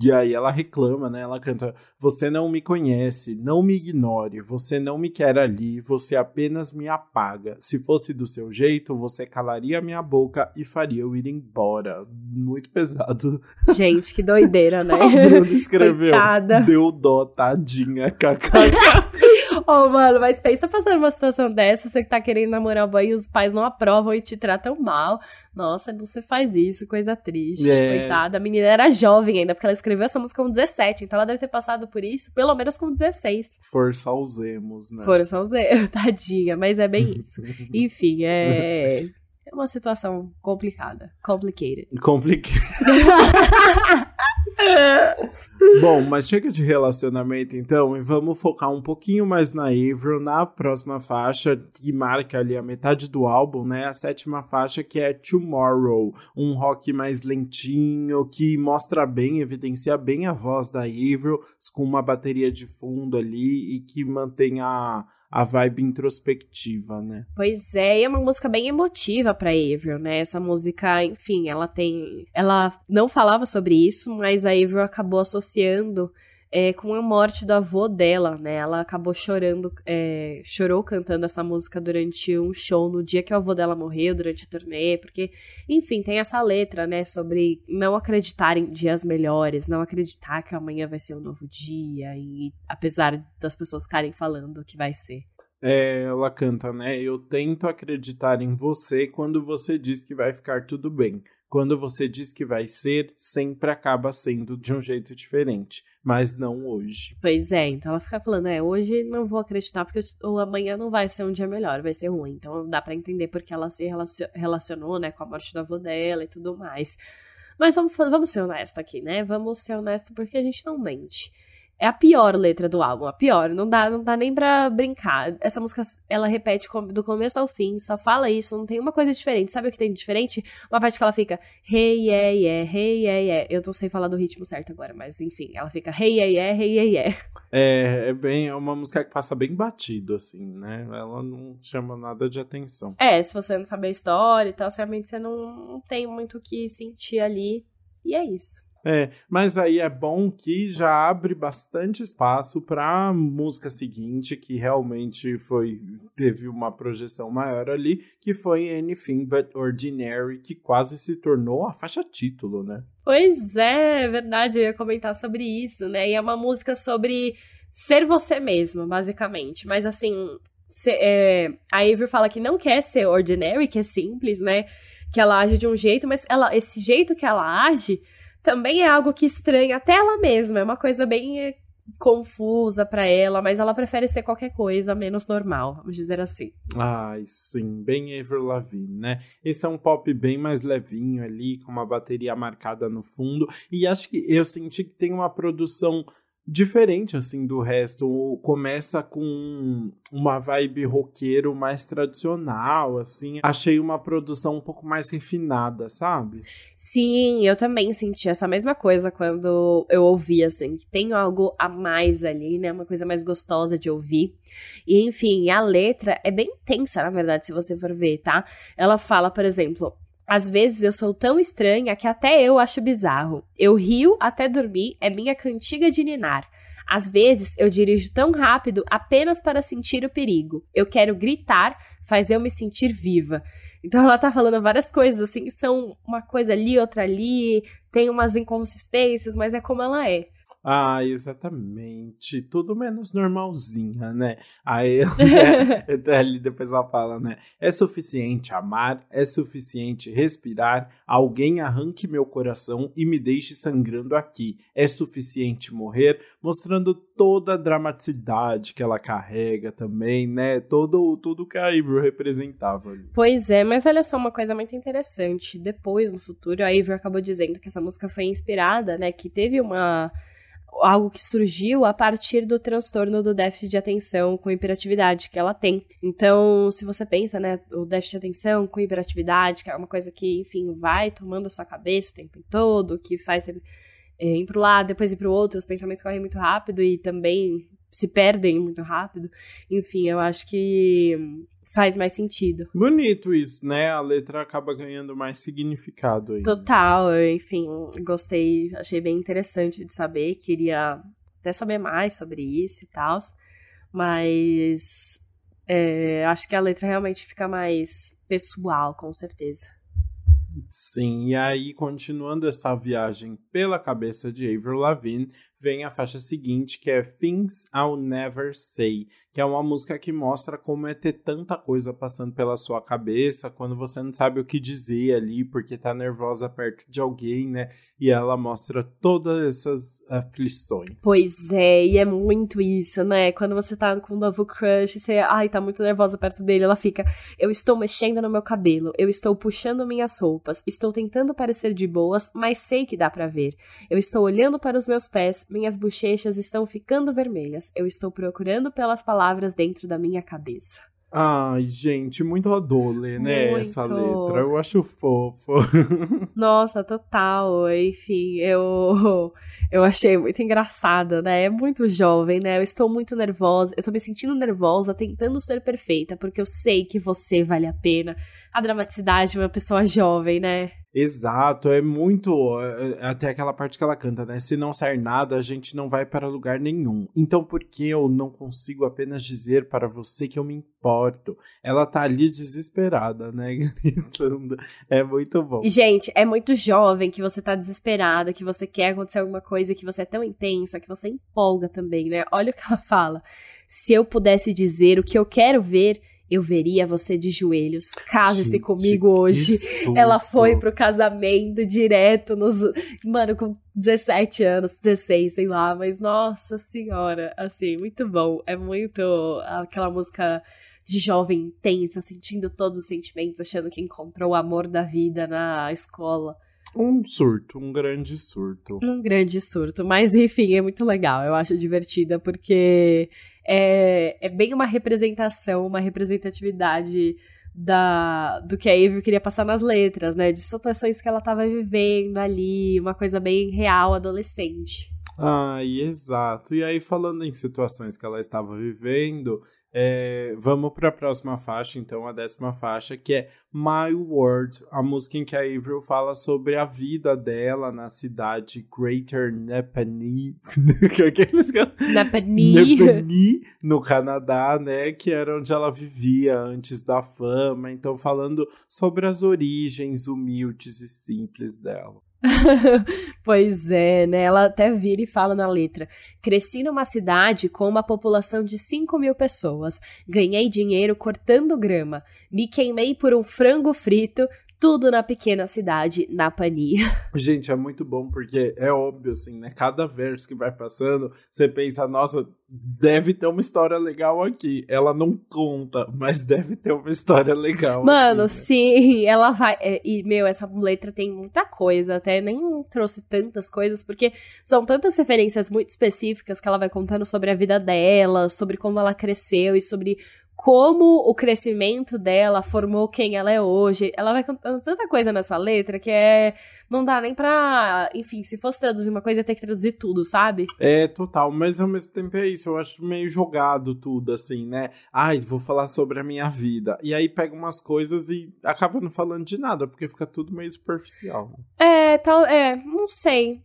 Speaker 1: E aí ela reclama, né? Ela canta: Você não me conhece, não me ignore, você não me quer ali, você apenas me apaga. Se fosse do seu jeito, você calaria minha boca e faria eu ir embora. Muito pesado.
Speaker 2: Gente, que doideira, né? <laughs>
Speaker 1: A Bruna escreveu:
Speaker 2: Coitada.
Speaker 1: Deu dó, tadinha, kkk. <laughs>
Speaker 2: Oh, mano, mas pensa passar numa situação dessa, você que tá querendo namorar o boy e os pais não aprovam e te tratam mal. Nossa, não você faz isso, coisa triste.
Speaker 1: É.
Speaker 2: Coitada. A menina era jovem ainda, porque ela escreveu essa música com 17, então ela deve ter passado por isso, pelo menos com 16.
Speaker 1: Força os emos, né?
Speaker 2: Foram só os erros, <laughs> tadinha, mas é bem isso. <laughs> Enfim, é. É uma situação complicada. Complicated.
Speaker 1: Complicado. <laughs> Bom, mas chega de relacionamento então e vamos focar um pouquinho mais na Avril na próxima faixa que marca ali a metade do álbum, né? A sétima faixa que é Tomorrow, um rock mais lentinho que mostra bem, evidencia bem a voz da Avril com uma bateria de fundo ali e que mantém a a vibe introspectiva, né?
Speaker 2: Pois é, e é uma música bem emotiva pra Avril, né? Essa música, enfim, ela tem. Ela não falava sobre isso, mas a Avril acabou associando é, com a morte do avô dela, né? Ela acabou chorando, é, chorou cantando essa música durante um show no dia que o avô dela morreu, durante a turnê, porque, enfim, tem essa letra, né, sobre não acreditar em dias melhores, não acreditar que amanhã vai ser um novo dia, e apesar das pessoas ficarem falando que vai ser.
Speaker 1: É, ela canta, né? Eu tento acreditar em você quando você diz que vai ficar tudo bem. Quando você diz que vai ser, sempre acaba sendo de um jeito diferente, mas não hoje.
Speaker 2: Pois é, então ela fica falando, é, hoje não vou acreditar porque ou amanhã não vai ser um dia melhor, vai ser ruim. Então dá para entender porque ela se relacionou, né, com a morte do avô dela e tudo mais. Mas vamos, vamos ser honestos aqui, né? Vamos ser honestos porque a gente não mente. É a pior letra do álbum, a pior. Não dá, não dá nem pra brincar. Essa música, ela repete do começo ao fim, só fala isso, não tem uma coisa diferente. Sabe o que tem de diferente? Uma parte que ela fica hey, yeah, yeah, hey, yeah, yeah. Eu não sei falar do ritmo certo agora, mas enfim, ela fica hey, yeah, yeah, hey, yeah, yeah.
Speaker 1: É, é bem, é uma música que passa bem batido, assim, né? Ela não chama nada de atenção.
Speaker 2: É, se você não sabe a história e tal, realmente você não tem muito o que sentir ali. E é isso.
Speaker 1: É, mas aí é bom que já abre bastante espaço para a música seguinte, que realmente foi teve uma projeção maior ali, que foi Anything But Ordinary, que quase se tornou a faixa título, né?
Speaker 2: Pois é, é verdade, eu ia comentar sobre isso, né? E é uma música sobre ser você mesmo, basicamente. Mas assim, se, é, a Avery fala que não quer ser ordinary, que é simples, né? Que ela age de um jeito, mas ela, esse jeito que ela age também é algo que estranha até ela mesma. É uma coisa bem eh, confusa para ela, mas ela prefere ser qualquer coisa menos normal, vamos dizer assim.
Speaker 1: Ai, sim, bem Avril Lavigne, né? Esse é um pop bem mais levinho ali, com uma bateria marcada no fundo, e acho que eu senti que tem uma produção diferente assim do resto. Começa com uma vibe roqueiro mais tradicional, assim. Achei uma produção um pouco mais refinada, sabe?
Speaker 2: Sim, eu também senti essa mesma coisa quando eu ouvi assim, que tem algo a mais ali, né? Uma coisa mais gostosa de ouvir. E enfim, a letra é bem tensa, na verdade, se você for ver, tá? Ela fala, por exemplo, às vezes eu sou tão estranha que até eu acho bizarro. Eu rio até dormir, é minha cantiga de ninar. Às vezes eu dirijo tão rápido apenas para sentir o perigo. Eu quero gritar, faz eu me sentir viva. Então ela tá falando várias coisas assim, que são uma coisa ali, outra ali, tem umas inconsistências, mas é como ela é.
Speaker 1: Ah, exatamente. Tudo menos normalzinha, né? Aí <laughs> né, ali depois ela fala, né? É suficiente amar, é suficiente respirar, alguém arranque meu coração e me deixe sangrando aqui. É suficiente morrer, mostrando toda a dramaticidade que ela carrega também, né? Todo tudo que a Avril representava. Ali.
Speaker 2: Pois é, mas olha só uma coisa muito interessante. Depois, no futuro, a Avril acabou dizendo que essa música foi inspirada, né? Que teve uma algo que surgiu a partir do transtorno do déficit de atenção com hiperatividade que ela tem. Então, se você pensa, né, o déficit de atenção com hiperatividade, que é uma coisa que, enfim, vai tomando a sua cabeça o tempo todo, que faz é, ir para o lado, depois ir para o outro, os pensamentos correm muito rápido e também se perdem muito rápido. Enfim, eu acho que faz mais sentido.
Speaker 1: Bonito isso, né? A letra acaba ganhando mais significado aí.
Speaker 2: Total, enfim, gostei, achei bem interessante de saber, queria até saber mais sobre isso e tal, mas é, acho que a letra realmente fica mais pessoal, com certeza.
Speaker 1: Sim, e aí, continuando essa viagem pela cabeça de Avril Lavigne, vem a faixa seguinte, que é Things I'll Never Say, que é uma música que mostra como é ter tanta coisa passando pela sua cabeça quando você não sabe o que dizer ali, porque tá nervosa perto de alguém, né? E ela mostra todas essas aflições.
Speaker 2: Pois é, e é muito isso, né? Quando você tá com um novo crush, você, ai, tá muito nervosa perto dele, ela fica, eu estou mexendo no meu cabelo, eu estou puxando minhas roupas. Estou tentando parecer de boas, mas sei que dá para ver. Eu estou olhando para os meus pés, minhas bochechas estão ficando vermelhas. Eu estou procurando pelas palavras dentro da minha cabeça.
Speaker 1: Ai, gente, muito adole, né? Muito. Essa letra. Eu acho fofo. <laughs>
Speaker 2: Nossa, total. Enfim, eu <laughs> eu achei muito engraçada, né? É muito jovem, né? Eu estou muito nervosa. Eu tô me sentindo nervosa, tentando ser perfeita, porque eu sei que você vale a pena. A dramaticidade de uma pessoa jovem, né?
Speaker 1: Exato, é muito. É, é, até aquela parte que ela canta, né? Se não sair nada, a gente não vai para lugar nenhum. Então, por que eu não consigo apenas dizer para você que eu me importo? Ela tá ali desesperada, né? <laughs> Gritando. É muito bom.
Speaker 2: Gente, é muito jovem que você tá desesperada, que você quer acontecer alguma coisa, que você é tão intensa, que você empolga também, né? Olha o que ela fala. Se eu pudesse dizer o que eu quero ver eu veria você de joelhos. Case-se comigo hoje. Ela foi pro casamento direto nos. Mano, com 17 anos, 16, sei lá, mas nossa senhora, assim, muito bom. É muito aquela música de jovem intensa, sentindo todos os sentimentos, achando que encontrou o amor da vida na escola.
Speaker 1: Um surto, um grande surto.
Speaker 2: Um grande surto, mas enfim, é muito legal, eu acho divertida, porque é, é bem uma representação, uma representatividade da, do que a Avery queria passar nas letras, né? De situações que ela estava vivendo ali, uma coisa bem real, adolescente.
Speaker 1: Ah, exato. E aí, falando em situações que ela estava vivendo, é, vamos para a próxima faixa, então, a décima faixa, que é My World, a música em que a Avril fala sobre a vida dela na cidade Greater Napanee, <laughs> Napanee, no Canadá, né, que era onde ela vivia antes da fama, então falando sobre as origens humildes e simples dela. <laughs>
Speaker 2: pois é, né? Ela até vira e fala na letra: Cresci numa cidade com uma população de 5 mil pessoas. Ganhei dinheiro cortando grama. Me queimei por um frango frito tudo na pequena cidade, na Pani. <laughs>
Speaker 1: Gente, é muito bom porque é óbvio, assim, né? Cada verso que vai passando, você pensa, nossa, deve ter uma história legal aqui. Ela não conta, mas deve ter uma história legal.
Speaker 2: Mano,
Speaker 1: aqui,
Speaker 2: né? sim, <laughs> ela vai. É, e, meu, essa letra tem muita coisa, até nem trouxe tantas coisas, porque são tantas referências muito específicas que ela vai contando sobre a vida dela, sobre como ela cresceu e sobre como o crescimento dela formou quem ela é hoje. Ela vai contando tanta coisa nessa letra que é. Não dá nem pra. Enfim, se fosse traduzir uma coisa, ia ter que traduzir tudo, sabe?
Speaker 1: É, total. Mas ao mesmo tempo é isso. Eu acho meio jogado tudo, assim, né? Ai, vou falar sobre a minha vida. E aí pega umas coisas e acaba não falando de nada, porque fica tudo meio superficial.
Speaker 2: É, tal. É, não sei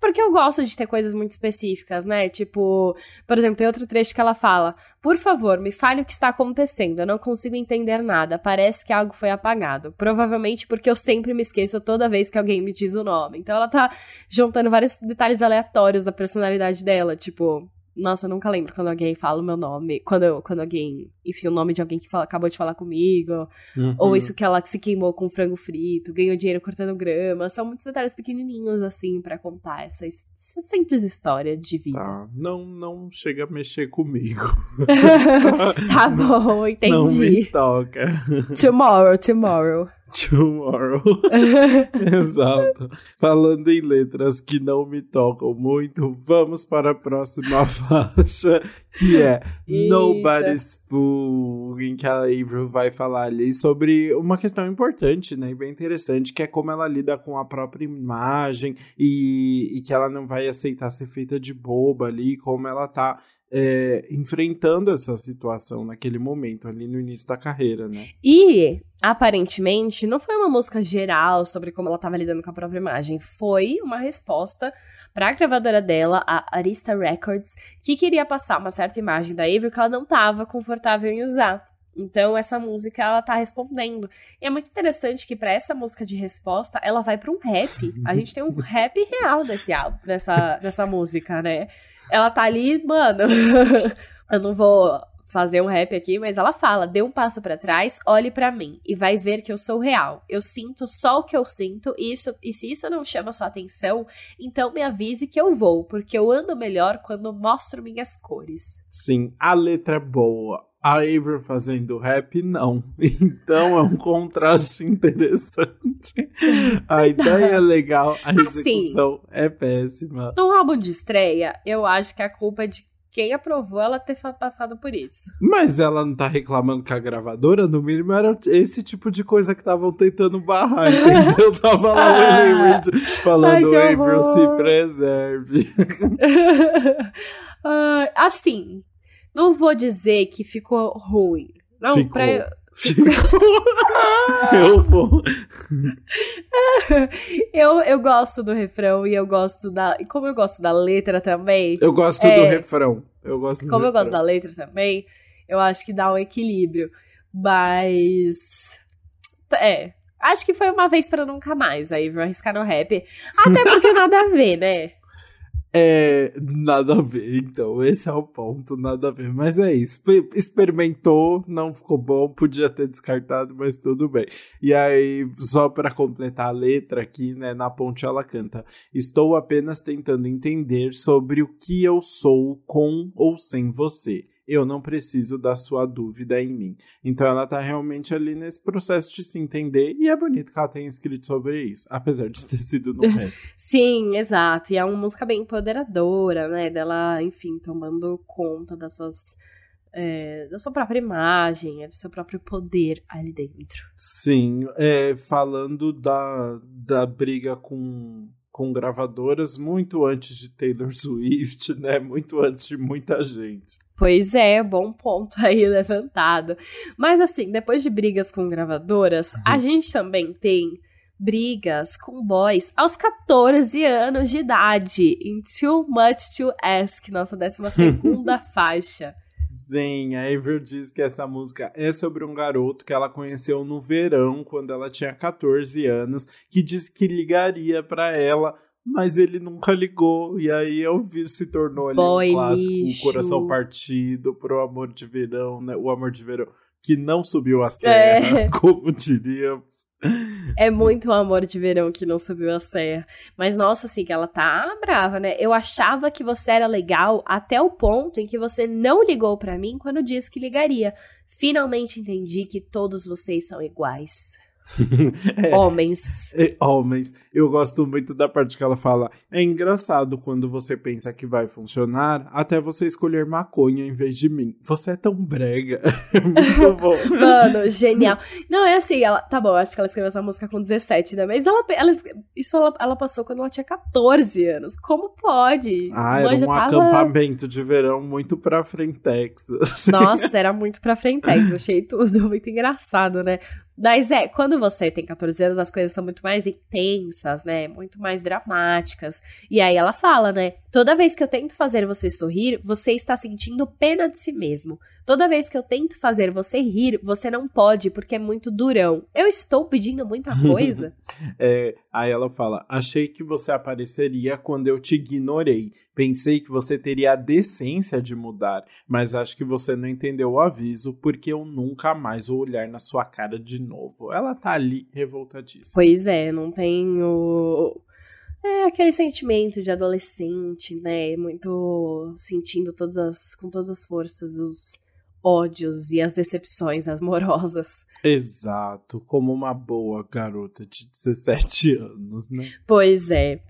Speaker 2: porque eu gosto de ter coisas muito específicas, né? Tipo, por exemplo, tem outro trecho que ela fala: Por favor, me fale o que está acontecendo. Eu não consigo entender nada. Parece que algo foi apagado. Provavelmente porque eu sempre me esqueço toda vez que alguém me diz o nome. Então ela tá juntando vários detalhes aleatórios da personalidade dela. Tipo, nossa, eu nunca lembro quando alguém fala o meu nome. Quando, eu, quando alguém, enfim, o nome de alguém que fala, acabou de falar comigo. Uhum. Ou isso que ela se queimou com frango frito, ganhou dinheiro cortando grama. São muitos detalhes pequenininhos, assim, para contar essa, essa, simples história de vida.
Speaker 1: Tá, não, não chega a mexer comigo. <laughs>
Speaker 2: tá bom, entendi. Não
Speaker 1: me toca.
Speaker 2: Tomorrow, tomorrow. <laughs>
Speaker 1: Tomorrow. <laughs> Exato. Falando em letras que não me tocam muito, vamos para a próxima <laughs> faixa, que é Eita. Nobody's Fool, em que a Avril vai falar ali sobre uma questão importante, né, e bem interessante, que é como ela lida com a própria imagem e, e que ela não vai aceitar ser feita de boba ali, como ela tá é, enfrentando essa situação naquele momento, ali no início da carreira, né?
Speaker 2: E, aparentemente, não foi uma música geral sobre como ela estava lidando com a própria imagem. Foi uma resposta para a gravadora dela, a Arista Records, que queria passar uma certa imagem da Avery que ela não estava confortável em usar. Então essa música ela tá respondendo. E é muito interessante que para essa música de resposta ela vai para um rap. A gente tem um rap real desse álbum, dessa, dessa música, né? Ela tá ali, mano. <laughs> eu não vou fazer um rap aqui, mas ela fala: dê um passo para trás, olhe para mim e vai ver que eu sou real. Eu sinto só o que eu sinto e isso e se isso não chama sua atenção, então me avise que eu vou, porque eu ando melhor quando mostro minhas cores.
Speaker 1: Sim, a letra é boa A Avery fazendo rap, não. <laughs> Então é um contraste interessante. A ideia é legal, a assim, execução assim, é péssima.
Speaker 2: No álbum de estreia, eu acho que a culpa é de quem aprovou ela ter passado por isso.
Speaker 1: Mas ela não tá reclamando com a gravadora, no mínimo era esse tipo de coisa que estavam tentando barrar, entendeu? <laughs> Tava lá o Ellen Reed falando, Ai, April, se preserve.
Speaker 2: uh, <laughs> assim, não vou dizer que ficou ruim. Não,
Speaker 1: ficou. pra... <laughs> eu vou.
Speaker 2: eu, eu gosto do refrão e eu gosto da. E como eu gosto da letra também.
Speaker 1: Eu gosto é, do refrão. Eu gosto
Speaker 2: Como
Speaker 1: refrão.
Speaker 2: eu gosto da letra também, eu acho que dá um equilíbrio. Mas. É. Acho que foi uma vez para nunca mais. Aí vou arriscar no rap. Até porque nada a ver, né?
Speaker 1: É, nada a ver, então, esse é o ponto, nada a ver. Mas é isso, experimentou, não ficou bom, podia ter descartado, mas tudo bem. E aí, só para completar a letra aqui, né, na ponte ela canta: Estou apenas tentando entender sobre o que eu sou com ou sem você eu não preciso da sua dúvida em mim. Então ela tá realmente ali nesse processo de se entender e é bonito que ela tenha escrito sobre isso, apesar de ter sido no <laughs> rap.
Speaker 2: Sim, exato. E é uma música bem empoderadora, né? Dela, enfim, tomando conta dessas. É, da sua própria imagem, é do seu próprio poder ali dentro.
Speaker 1: Sim, é, falando da, da briga com com gravadoras muito antes de Taylor <laughs> Swift, né? Muito antes de muita gente.
Speaker 2: Pois é, bom ponto <laughs> aí levantado. Mas assim, depois de brigas com gravadoras, uhum. a gente também tem brigas com boys aos 14 anos de idade, em Too Much to Ask, nossa 12 segunda <laughs> faixa.
Speaker 1: Sim, a Avril diz que essa música é sobre um garoto que ela conheceu no verão, quando ela tinha 14 anos, que disse que ligaria para ela, mas ele nunca ligou. E aí eu vi se tornou ali Boy um clássico, lixo. o coração partido pro amor de verão, né? O amor de verão que não subiu a serra, é. <laughs> como diríamos.
Speaker 2: É muito o amor de verão que não subiu a serra. Mas nossa, assim, que ela tá brava, né? Eu achava que você era legal até o ponto em que você não ligou para mim quando disse que ligaria. Finalmente entendi que todos vocês são iguais. <laughs> é, homens.
Speaker 1: É, homens. Eu gosto muito da parte que ela fala. É engraçado quando você pensa que vai funcionar, até você escolher maconha em vez de mim. Você é tão brega. <laughs> É muito <laughs> bom.
Speaker 2: Mano, genial. Não, é assim, ela. Tá bom, acho que ela escreveu essa música com 17, né? Mas ela, ela isso ela, ela passou quando ela tinha 14 anos. Como pode?
Speaker 1: Ah, era um tava... acampamento de verão muito pra frentex.
Speaker 2: Assim. Nossa, era muito pra frentex. Achei tudo muito engraçado, né? Mas é, quando você tem 14 anos, as coisas são muito mais intensas, né? Muito mais dramáticas. E aí ela fala, né? Toda vez que eu tento fazer você sorrir, você está sentindo pena de si mesmo. Toda vez que eu tento fazer você rir, você não pode porque é muito durão. Eu estou pedindo muita coisa. <laughs>
Speaker 1: é, aí ela fala: Achei que você apareceria quando eu te ignorei. Pensei que você teria a decência de mudar, mas acho que você não entendeu o aviso porque eu nunca mais vou olhar na sua cara de novo. Ela tá ali revoltadíssima.
Speaker 2: Pois é, não tenho. É aquele sentimento de adolescente, né? Muito sentindo todas as, com todas as forças os ódios e as decepções amorosas.
Speaker 1: Exato, como uma boa garota de 17 anos, né?
Speaker 2: Pois é.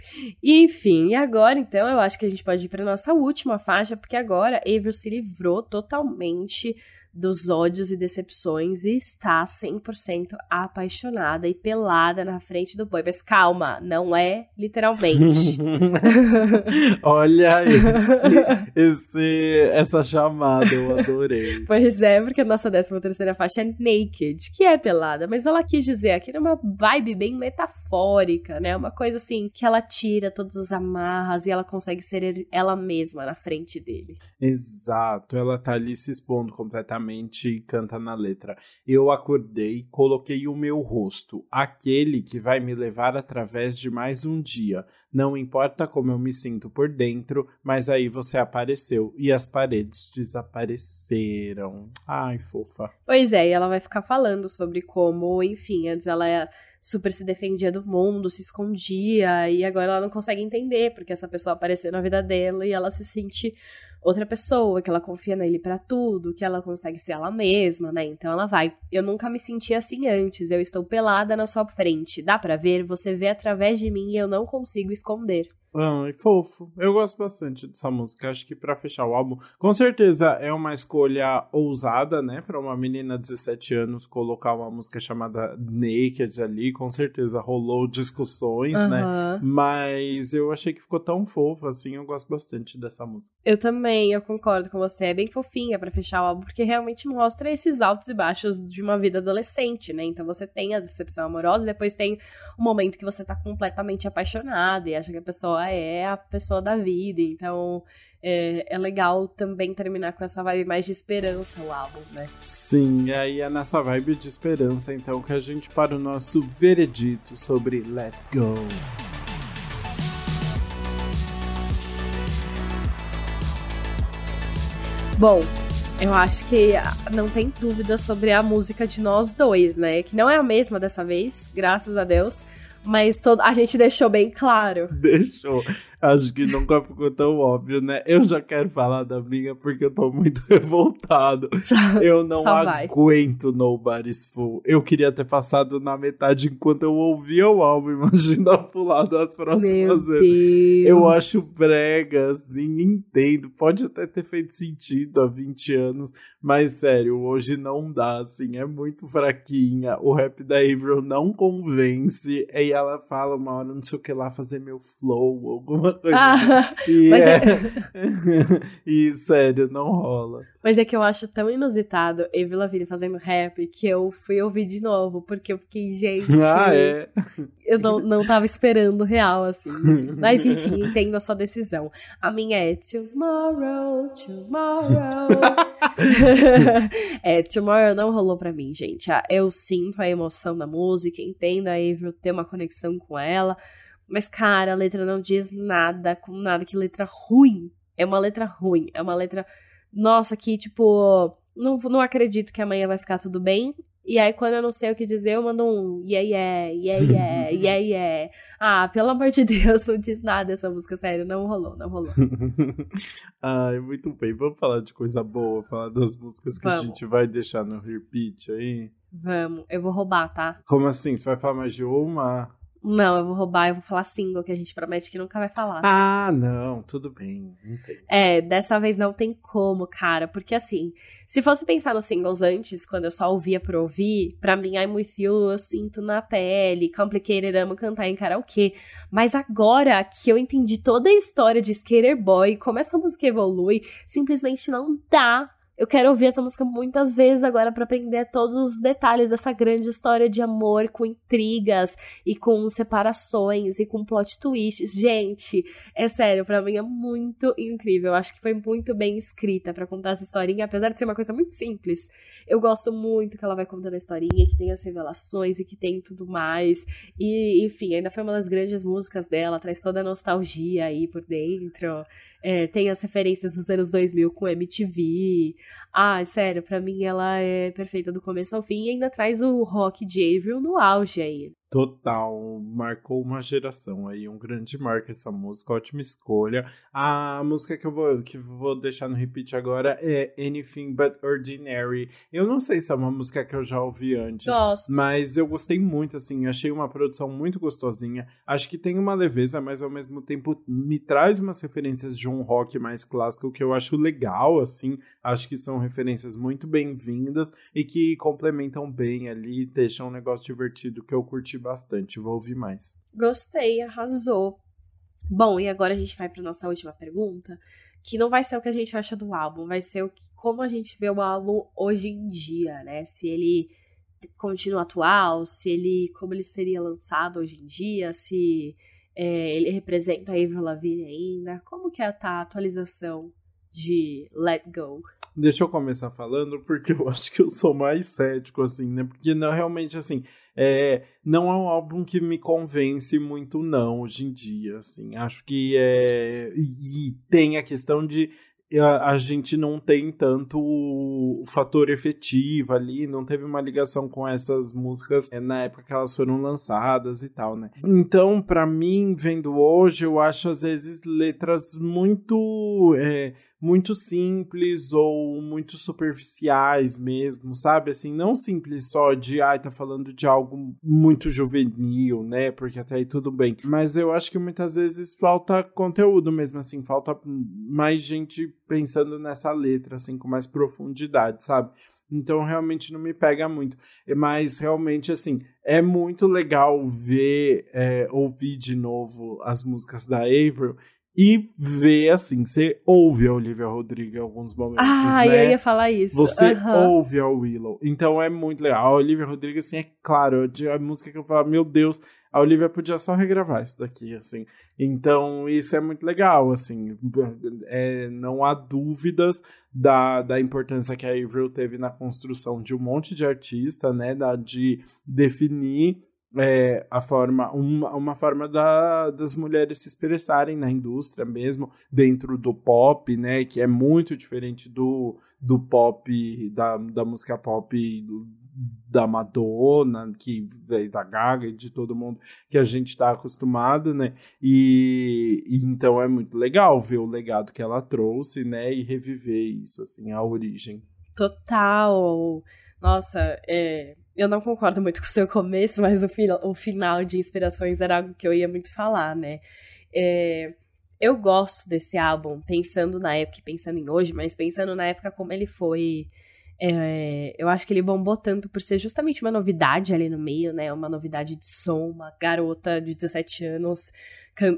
Speaker 2: E, enfim, e agora então eu acho que a gente pode ir para nossa última faixa, porque agora Avril se livrou totalmente dos ódios e decepções e está 100% apaixonada e pelada na frente do boi. Mas calma, não é literalmente. <laughs> <laughs>
Speaker 1: Olha esse, esse, essa chamada, eu adorei.
Speaker 2: Pois é, porque a nossa 13 terceira faixa é Naked, que é pelada, mas ela quis dizer aqui numa vibe bem metafórica, né? Uma coisa assim, que ela tira todas as amarras e ela consegue ser ela mesma na frente dele.
Speaker 1: Exato, ela tá ali se expondo completamente e canta na letra. Eu acordei, coloquei o meu rosto, aquele que vai me levar através de mais um dia. Não importa como eu me sinto por dentro, mas aí você apareceu e as paredes desapareceram. Ai, fofa.
Speaker 2: Pois é, e ela vai ficar falando sobre como, enfim, antes ela é super se defendia do mundo, se escondia, e agora ela não consegue entender porque essa pessoa apareceu na vida dela e ela se sente outra pessoa, que ela confia nele para tudo, que ela consegue ser ela mesma, né? Então ela vai. Eu nunca me senti assim antes. Eu estou pelada na sua frente. Dá para ver? Você vê através de mim e eu não consigo esconder.
Speaker 1: Ah, é fofo. Eu gosto bastante dessa música. Acho que para fechar o álbum, com certeza é uma escolha ousada, né, para uma menina de 17 anos colocar uma música chamada Naked ali. Com certeza rolou discussões, uhum. né? Mas eu achei que ficou tão fofo assim. Eu gosto bastante dessa música.
Speaker 2: Eu também, eu concordo com você. É bem fofinha para fechar o álbum, porque realmente mostra esses altos e baixos de uma vida adolescente, né? Então você tem a decepção amorosa e depois tem o momento que você tá completamente apaixonada e acha que a pessoa é a pessoa da vida. Então é, é, legal também terminar com essa vibe mais de esperança o álbum, né?
Speaker 1: Sim, e aí é nessa vibe de esperança então que a gente para o nosso veredito sobre Let Go.
Speaker 2: Bom, eu acho que não tem dúvida sobre a música de nós dois, né? Que não é a mesma dessa vez, graças a Deus. Mas todo, a gente deixou bem claro.
Speaker 1: Deixou. Acho que nunca ficou tão óbvio, né? Eu já quero falar da minha porque eu tô muito <laughs> revoltado. Só, eu não aguento Nobody's Fool. Eu queria ter passado na metade enquanto eu ouvia o álbum. <laughs> Imagina pular das próximas vezes. Eu acho brega, assim, entendo. Pode até ter feito sentido há 20 anos, mas sério, hoje não dá, assim. É muito fraquinha. O rap da Avril não convence. E ela fala uma hora, não sei o que lá, fazer meu flow, alguma <laughs> alguma coisa. Ah, assim. e, <laughs> é... é... <laughs> e sério, não rola.
Speaker 2: Mas é que eu acho tão inusitado Avril Lavigne fazendo rap que eu fui ouvir de novo, porque eu fiquei, gente.
Speaker 1: Ah, é?
Speaker 2: Eu não, não tava esperando real, assim. Mas enfim, entendo a sua decisão. A minha é Tomorrow, Tomorrow. <laughs> é, Tomorrow não rolou pra mim, gente. Ah, eu sinto a emoção da música, entendo a Avril ter uma conexão com ela. Mas, cara, a letra não diz nada com nada. Que letra ruim. É uma letra ruim. É uma letra. Nossa, que tipo. Não, não acredito que amanhã vai ficar tudo bem. E aí, quando eu não sei o que dizer, eu mando um yeah, yeah, yeah, yeah, <laughs> yeah, yeah. Ah, pelo amor de Deus, não diz nada essa música, sério. Não rolou, não rolou. <laughs>
Speaker 1: Ai, muito bem. Vamos falar de coisa boa, falar das músicas que Vamos. a gente vai deixar no repeat aí?
Speaker 2: Vamos, eu vou roubar, tá?
Speaker 1: Como assim? Você vai falar mais de uma?
Speaker 2: Não, eu vou roubar, eu vou falar single, que a gente promete que nunca vai falar.
Speaker 1: Ah, não, tudo bem. Entendo.
Speaker 2: É, dessa vez não tem como, cara. Porque assim, se fosse pensar nos singles antes, quando eu só ouvia por ouvir, pra mim, I'm With You, eu sinto na pele, Complicated, amo cantar em karaokê. Mas agora que eu entendi toda a história de Skater Boy, como essa música evolui, simplesmente não dá eu quero ouvir essa música muitas vezes agora para aprender todos os detalhes dessa grande história de amor com intrigas e com separações e com plot twists. Gente, é sério, para mim é muito incrível. Eu acho que foi muito bem escrita para contar essa historinha, apesar de ser uma coisa muito simples. Eu gosto muito que ela vai contando a historinha, que tem as revelações e que tem tudo mais. E, enfim, ainda foi uma das grandes músicas dela, traz toda a nostalgia aí por dentro. É, tem as referências dos anos 2000 com MTV. Ah, sério, para mim ela é perfeita do começo ao fim e ainda traz o rock de Avril no auge aí.
Speaker 1: Total, marcou uma geração aí, um grande marco essa música, ótima escolha. A música que eu vou, que vou deixar no repeat agora é Anything But Ordinary. Eu não sei se é uma música que eu já ouvi antes,
Speaker 2: Gosto.
Speaker 1: mas eu gostei muito, assim, achei uma produção muito gostosinha. Acho que tem uma leveza, mas ao mesmo tempo me traz umas referências de um rock mais clássico que eu acho legal, assim. Acho que são referências muito bem-vindas e que complementam bem ali, deixam um negócio divertido que eu curti bastante, vou ouvir mais.
Speaker 2: Gostei, arrasou. Bom, e agora a gente vai para nossa última pergunta, que não vai ser o que a gente acha do álbum, vai ser o que, como a gente vê o álbum hoje em dia, né? Se ele continua atual, se ele como ele seria lançado hoje em dia, se é, ele representa a Avril Lavigne ainda, como que é a atualização de Let Go?
Speaker 1: Deixa eu começar falando, porque eu <laughs> acho que eu sou mais cético, assim, né? Porque não, realmente, assim, é, não é um álbum que me convence muito, não, hoje em dia, assim. Acho que é. E tem a questão de a, a, gente não tem tanto o, fator efetivo ali, não teve uma ligação com essas músicas é, na época que elas foram lançadas e tal, né? Então, para mim, vendo hoje, eu acho às vezes letras muito. É, muito simples ou muito superficiais mesmo, sabe? Assim, não simples só de, ai, tá falando de algo muito juvenil, né? Porque até aí tudo bem. Mas eu acho que muitas vezes falta conteúdo mesmo, assim, falta mais gente pensando nessa letra, assim, com mais profundidade, sabe? Então realmente não me pega muito. Mas realmente, assim, é muito legal ver, é, ouvir de novo as músicas da Avril e ver assim, você ouve a Olivia Rodrigo em alguns momentos.
Speaker 2: Ah,
Speaker 1: né?
Speaker 2: eu ia falar isso.
Speaker 1: Você
Speaker 2: uhum.
Speaker 1: ouve a Willow. Então é muito legal. A Olivia Rodrigo, assim, é claro, a música que eu falo, meu Deus, a Olivia podia só regravar isso daqui, assim. Então isso é muito legal, assim. É, não há dúvidas da, da importância que a Avril teve na construção de um monte de artista, né? Da, de definir é, a forma, uma, uma forma da, das mulheres se expressarem na indústria mesmo, dentro do pop, né, que é muito diferente do, do pop, da, da música pop da Madonna, que da Gaga e de todo mundo que a gente está acostumado, né, e, e, então é muito legal ver o legado que ela trouxe, né, e reviver isso, assim, a origem.
Speaker 2: Total! Nossa, é, eu não concordo muito <laughs> com o seu começo, mas o, fi o final de Inspirações era algo que eu ia muito falar, né? É, eu gosto desse álbum, pensando na época e pensando em hoje, mas pensando na época como ele foi. É, eu acho que ele bombou tanto por ser justamente uma novidade ali no meio, né? Uma novidade de som, uma garota de 17 anos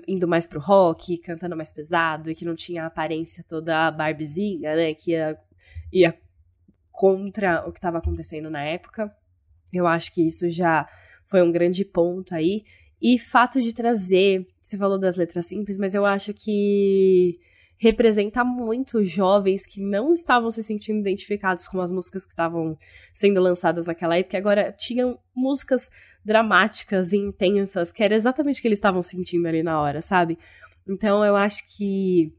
Speaker 2: indo mais pro rock, cantando mais pesado, e que não tinha a aparência toda barbizinha, né? Que ia, ia contra o que estava acontecendo na época. Eu acho que isso já foi um grande ponto aí. E fato de trazer, você falou das letras simples, mas eu acho que representa muito jovens que não estavam se sentindo identificados com as músicas que estavam sendo lançadas naquela época, agora tinham músicas dramáticas e intensas, que era exatamente o que eles estavam sentindo ali na hora, sabe? Então eu acho que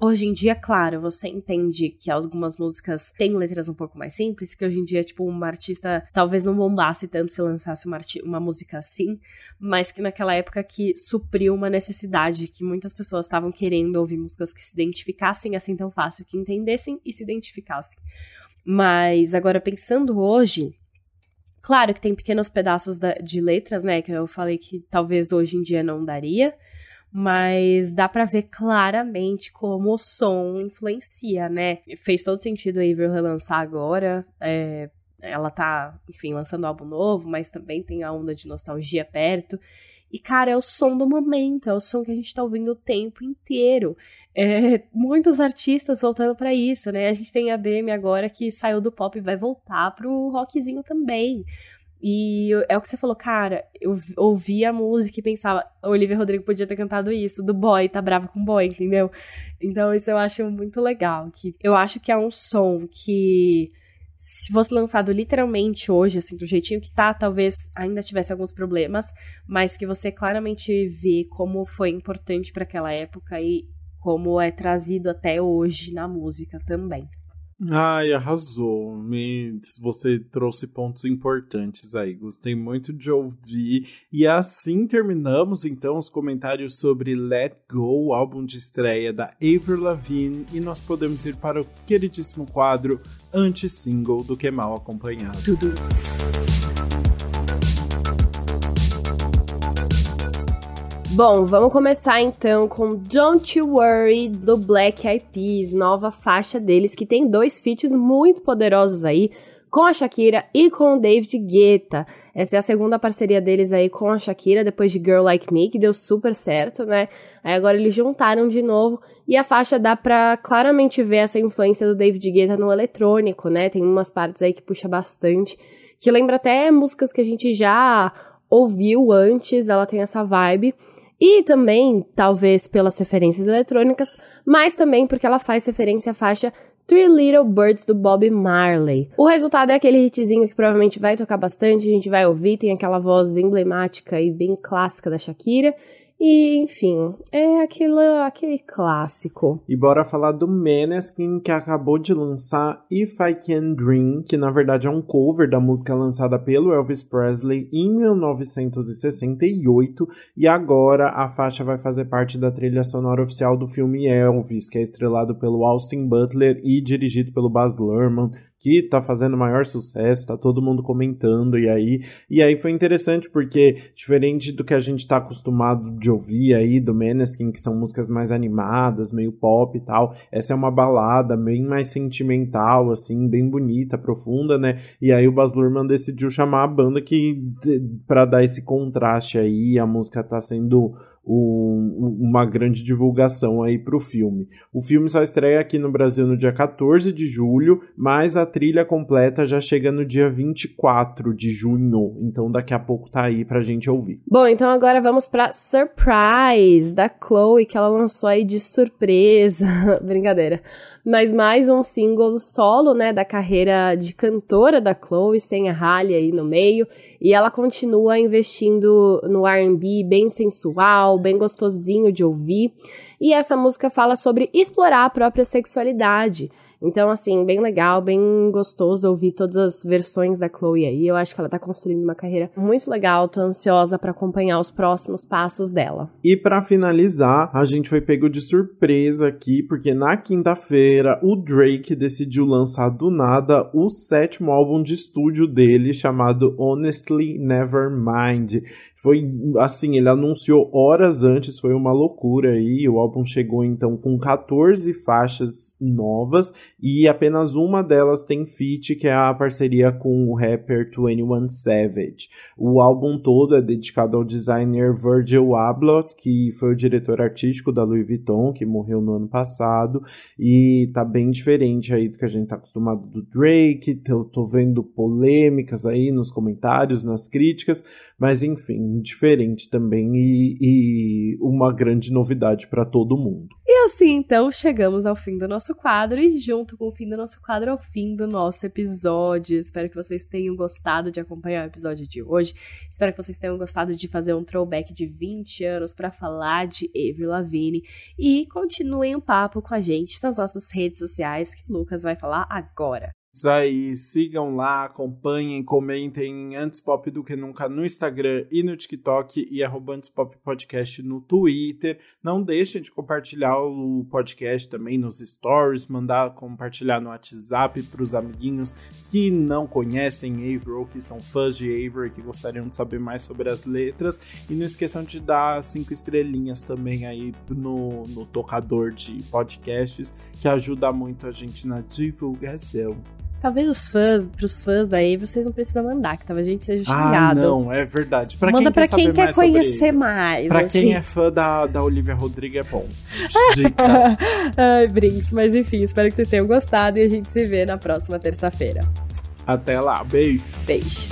Speaker 2: Hoje em dia, claro, você entende que algumas músicas têm letras um pouco mais simples, que hoje em dia, tipo, uma artista talvez não bombasse tanto se lançasse uma, uma música assim, mas que naquela época que supriu uma necessidade, que muitas pessoas estavam querendo ouvir músicas que se identificassem assim tão fácil, que entendessem e se identificassem. Mas agora pensando hoje, claro que tem pequenos pedaços da, de letras, né, que eu falei que talvez hoje em dia não daria, mas dá para ver claramente como o som influencia, né? Fez todo sentido a Avril relançar agora. É, ela tá, enfim, lançando um álbum novo, mas também tem a onda de nostalgia perto. E, cara, é o som do momento, é o som que a gente tá ouvindo o tempo inteiro. É, muitos artistas voltando para isso, né? A gente tem a Demi agora que saiu do pop e vai voltar pro rockzinho também. E é o que você falou, cara, eu ouvi a música e pensava, Olivia Rodrigo podia ter cantado isso, do boy, tá brava com boy, entendeu? Então isso eu acho muito legal, que eu acho que é um som que se fosse lançado literalmente hoje, assim, do jeitinho que tá, talvez ainda tivesse alguns problemas, mas que você claramente vê como foi importante para aquela época e como é trazido até hoje na música também.
Speaker 1: Ai, arrasou. Me... Você trouxe pontos importantes aí. Gostei muito de ouvir. E assim terminamos então os comentários sobre Let Go, álbum de estreia da Avril Lavigne, e nós podemos ir para o queridíssimo quadro anti-single do Que Mal Acompanhado.
Speaker 2: Tudo. Bom, vamos começar então com Don't You Worry do Black Eyed Peas, nova faixa deles que tem dois feats muito poderosos aí, com a Shakira e com o David Guetta. Essa é a segunda parceria deles aí com a Shakira, depois de Girl Like Me, que deu super certo, né? Aí agora eles juntaram de novo e a faixa dá pra claramente ver essa influência do David Guetta no eletrônico, né? Tem umas partes aí que puxa bastante, que lembra até músicas que a gente já ouviu antes, ela tem essa vibe. E também, talvez pelas referências eletrônicas, mas também porque ela faz referência à faixa Three Little Birds do Bob Marley. O resultado é aquele hitzinho que provavelmente vai tocar bastante, a gente vai ouvir, tem aquela voz emblemática e bem clássica da Shakira. E, enfim, é aquele, aquele clássico.
Speaker 1: E bora falar do Maneskin, que acabou de lançar If I Can Dream, que na verdade é um cover da música lançada pelo Elvis Presley em 1968. E agora a faixa vai fazer parte da trilha sonora oficial do filme Elvis, que é estrelado pelo Austin Butler e dirigido pelo Baz Luhrmann que tá fazendo maior sucesso, tá todo mundo comentando e aí, e aí foi interessante porque diferente do que a gente tá acostumado de ouvir aí do Meneskin, que são músicas mais animadas, meio pop e tal, essa é uma balada bem mais sentimental assim, bem bonita, profunda, né? E aí o Baz Luhrmann decidiu chamar a banda que para dar esse contraste aí, a música tá sendo um, uma grande divulgação aí pro filme. O filme só estreia aqui no Brasil no dia 14 de julho, mas a trilha completa já chega no dia 24 de junho. Então daqui a pouco tá aí pra gente ouvir.
Speaker 2: Bom, então agora vamos pra Surprise da Chloe, que ela lançou aí de surpresa. <laughs> Brincadeira. Mas mais um single solo, né, da carreira de cantora da Chloe, sem a Halle aí no meio. E ela continua investindo no R&B bem sensual, bem gostosinho de ouvir. E essa música fala sobre explorar a própria sexualidade. Então, assim, bem legal, bem gostoso ouvir todas as versões da Chloe aí. Eu acho que ela tá construindo uma carreira muito legal, tô ansiosa para acompanhar os próximos passos dela.
Speaker 1: E para finalizar, a gente foi pego de surpresa aqui, porque na quinta-feira o Drake decidiu lançar do nada o sétimo álbum de estúdio dele, chamado Honestly Nevermind. Foi assim, ele anunciou horas antes, foi uma loucura aí. O álbum chegou então com 14 faixas novas e apenas uma delas tem feat, que é a parceria com o rapper 21 Savage. O álbum todo é dedicado ao designer Virgil Abloh, que foi o diretor artístico da Louis Vuitton, que morreu no ano passado, e tá bem diferente aí do que a gente tá acostumado do Drake. Eu tô vendo polêmicas aí nos comentários, nas críticas, mas enfim, diferente também e, e uma grande novidade para todo mundo.
Speaker 2: E assim, então, chegamos ao fim do nosso quadro e junto com o fim do nosso quadro ao fim do nosso episódio. Espero que vocês tenham gostado de acompanhar o episódio de hoje. Espero que vocês tenham gostado de fazer um throwback de 20 anos para falar de Avril Lavigne e continuem o papo com a gente nas nossas redes sociais que o Lucas vai falar agora.
Speaker 1: Isso aí, sigam lá, acompanhem, comentem Antes Pop do que nunca no Instagram e no TikTok e arroba Antes Pop Podcast no Twitter. Não deixem de compartilhar o podcast também nos stories, mandar compartilhar no WhatsApp para os amiguinhos que não conhecem Avery ou que são fãs de Avery que gostariam de saber mais sobre as letras. E não esqueçam de dar cinco estrelinhas também aí no, no tocador de podcasts, que ajuda muito a gente na divulgação.
Speaker 2: Talvez os fãs, pros fãs daí, vocês não precisam mandar, que talvez a gente seja xingado.
Speaker 1: Ah, não, é verdade.
Speaker 2: Pra Manda quem pra quer quem quer conhecer mais.
Speaker 1: Pra assim. quem é fã da, da Olivia Rodrigo é bom. <laughs>
Speaker 2: Ai, Brinks. Mas enfim, espero que vocês tenham gostado e a gente se vê na próxima terça-feira.
Speaker 1: Até lá, beijo.
Speaker 2: Beijo.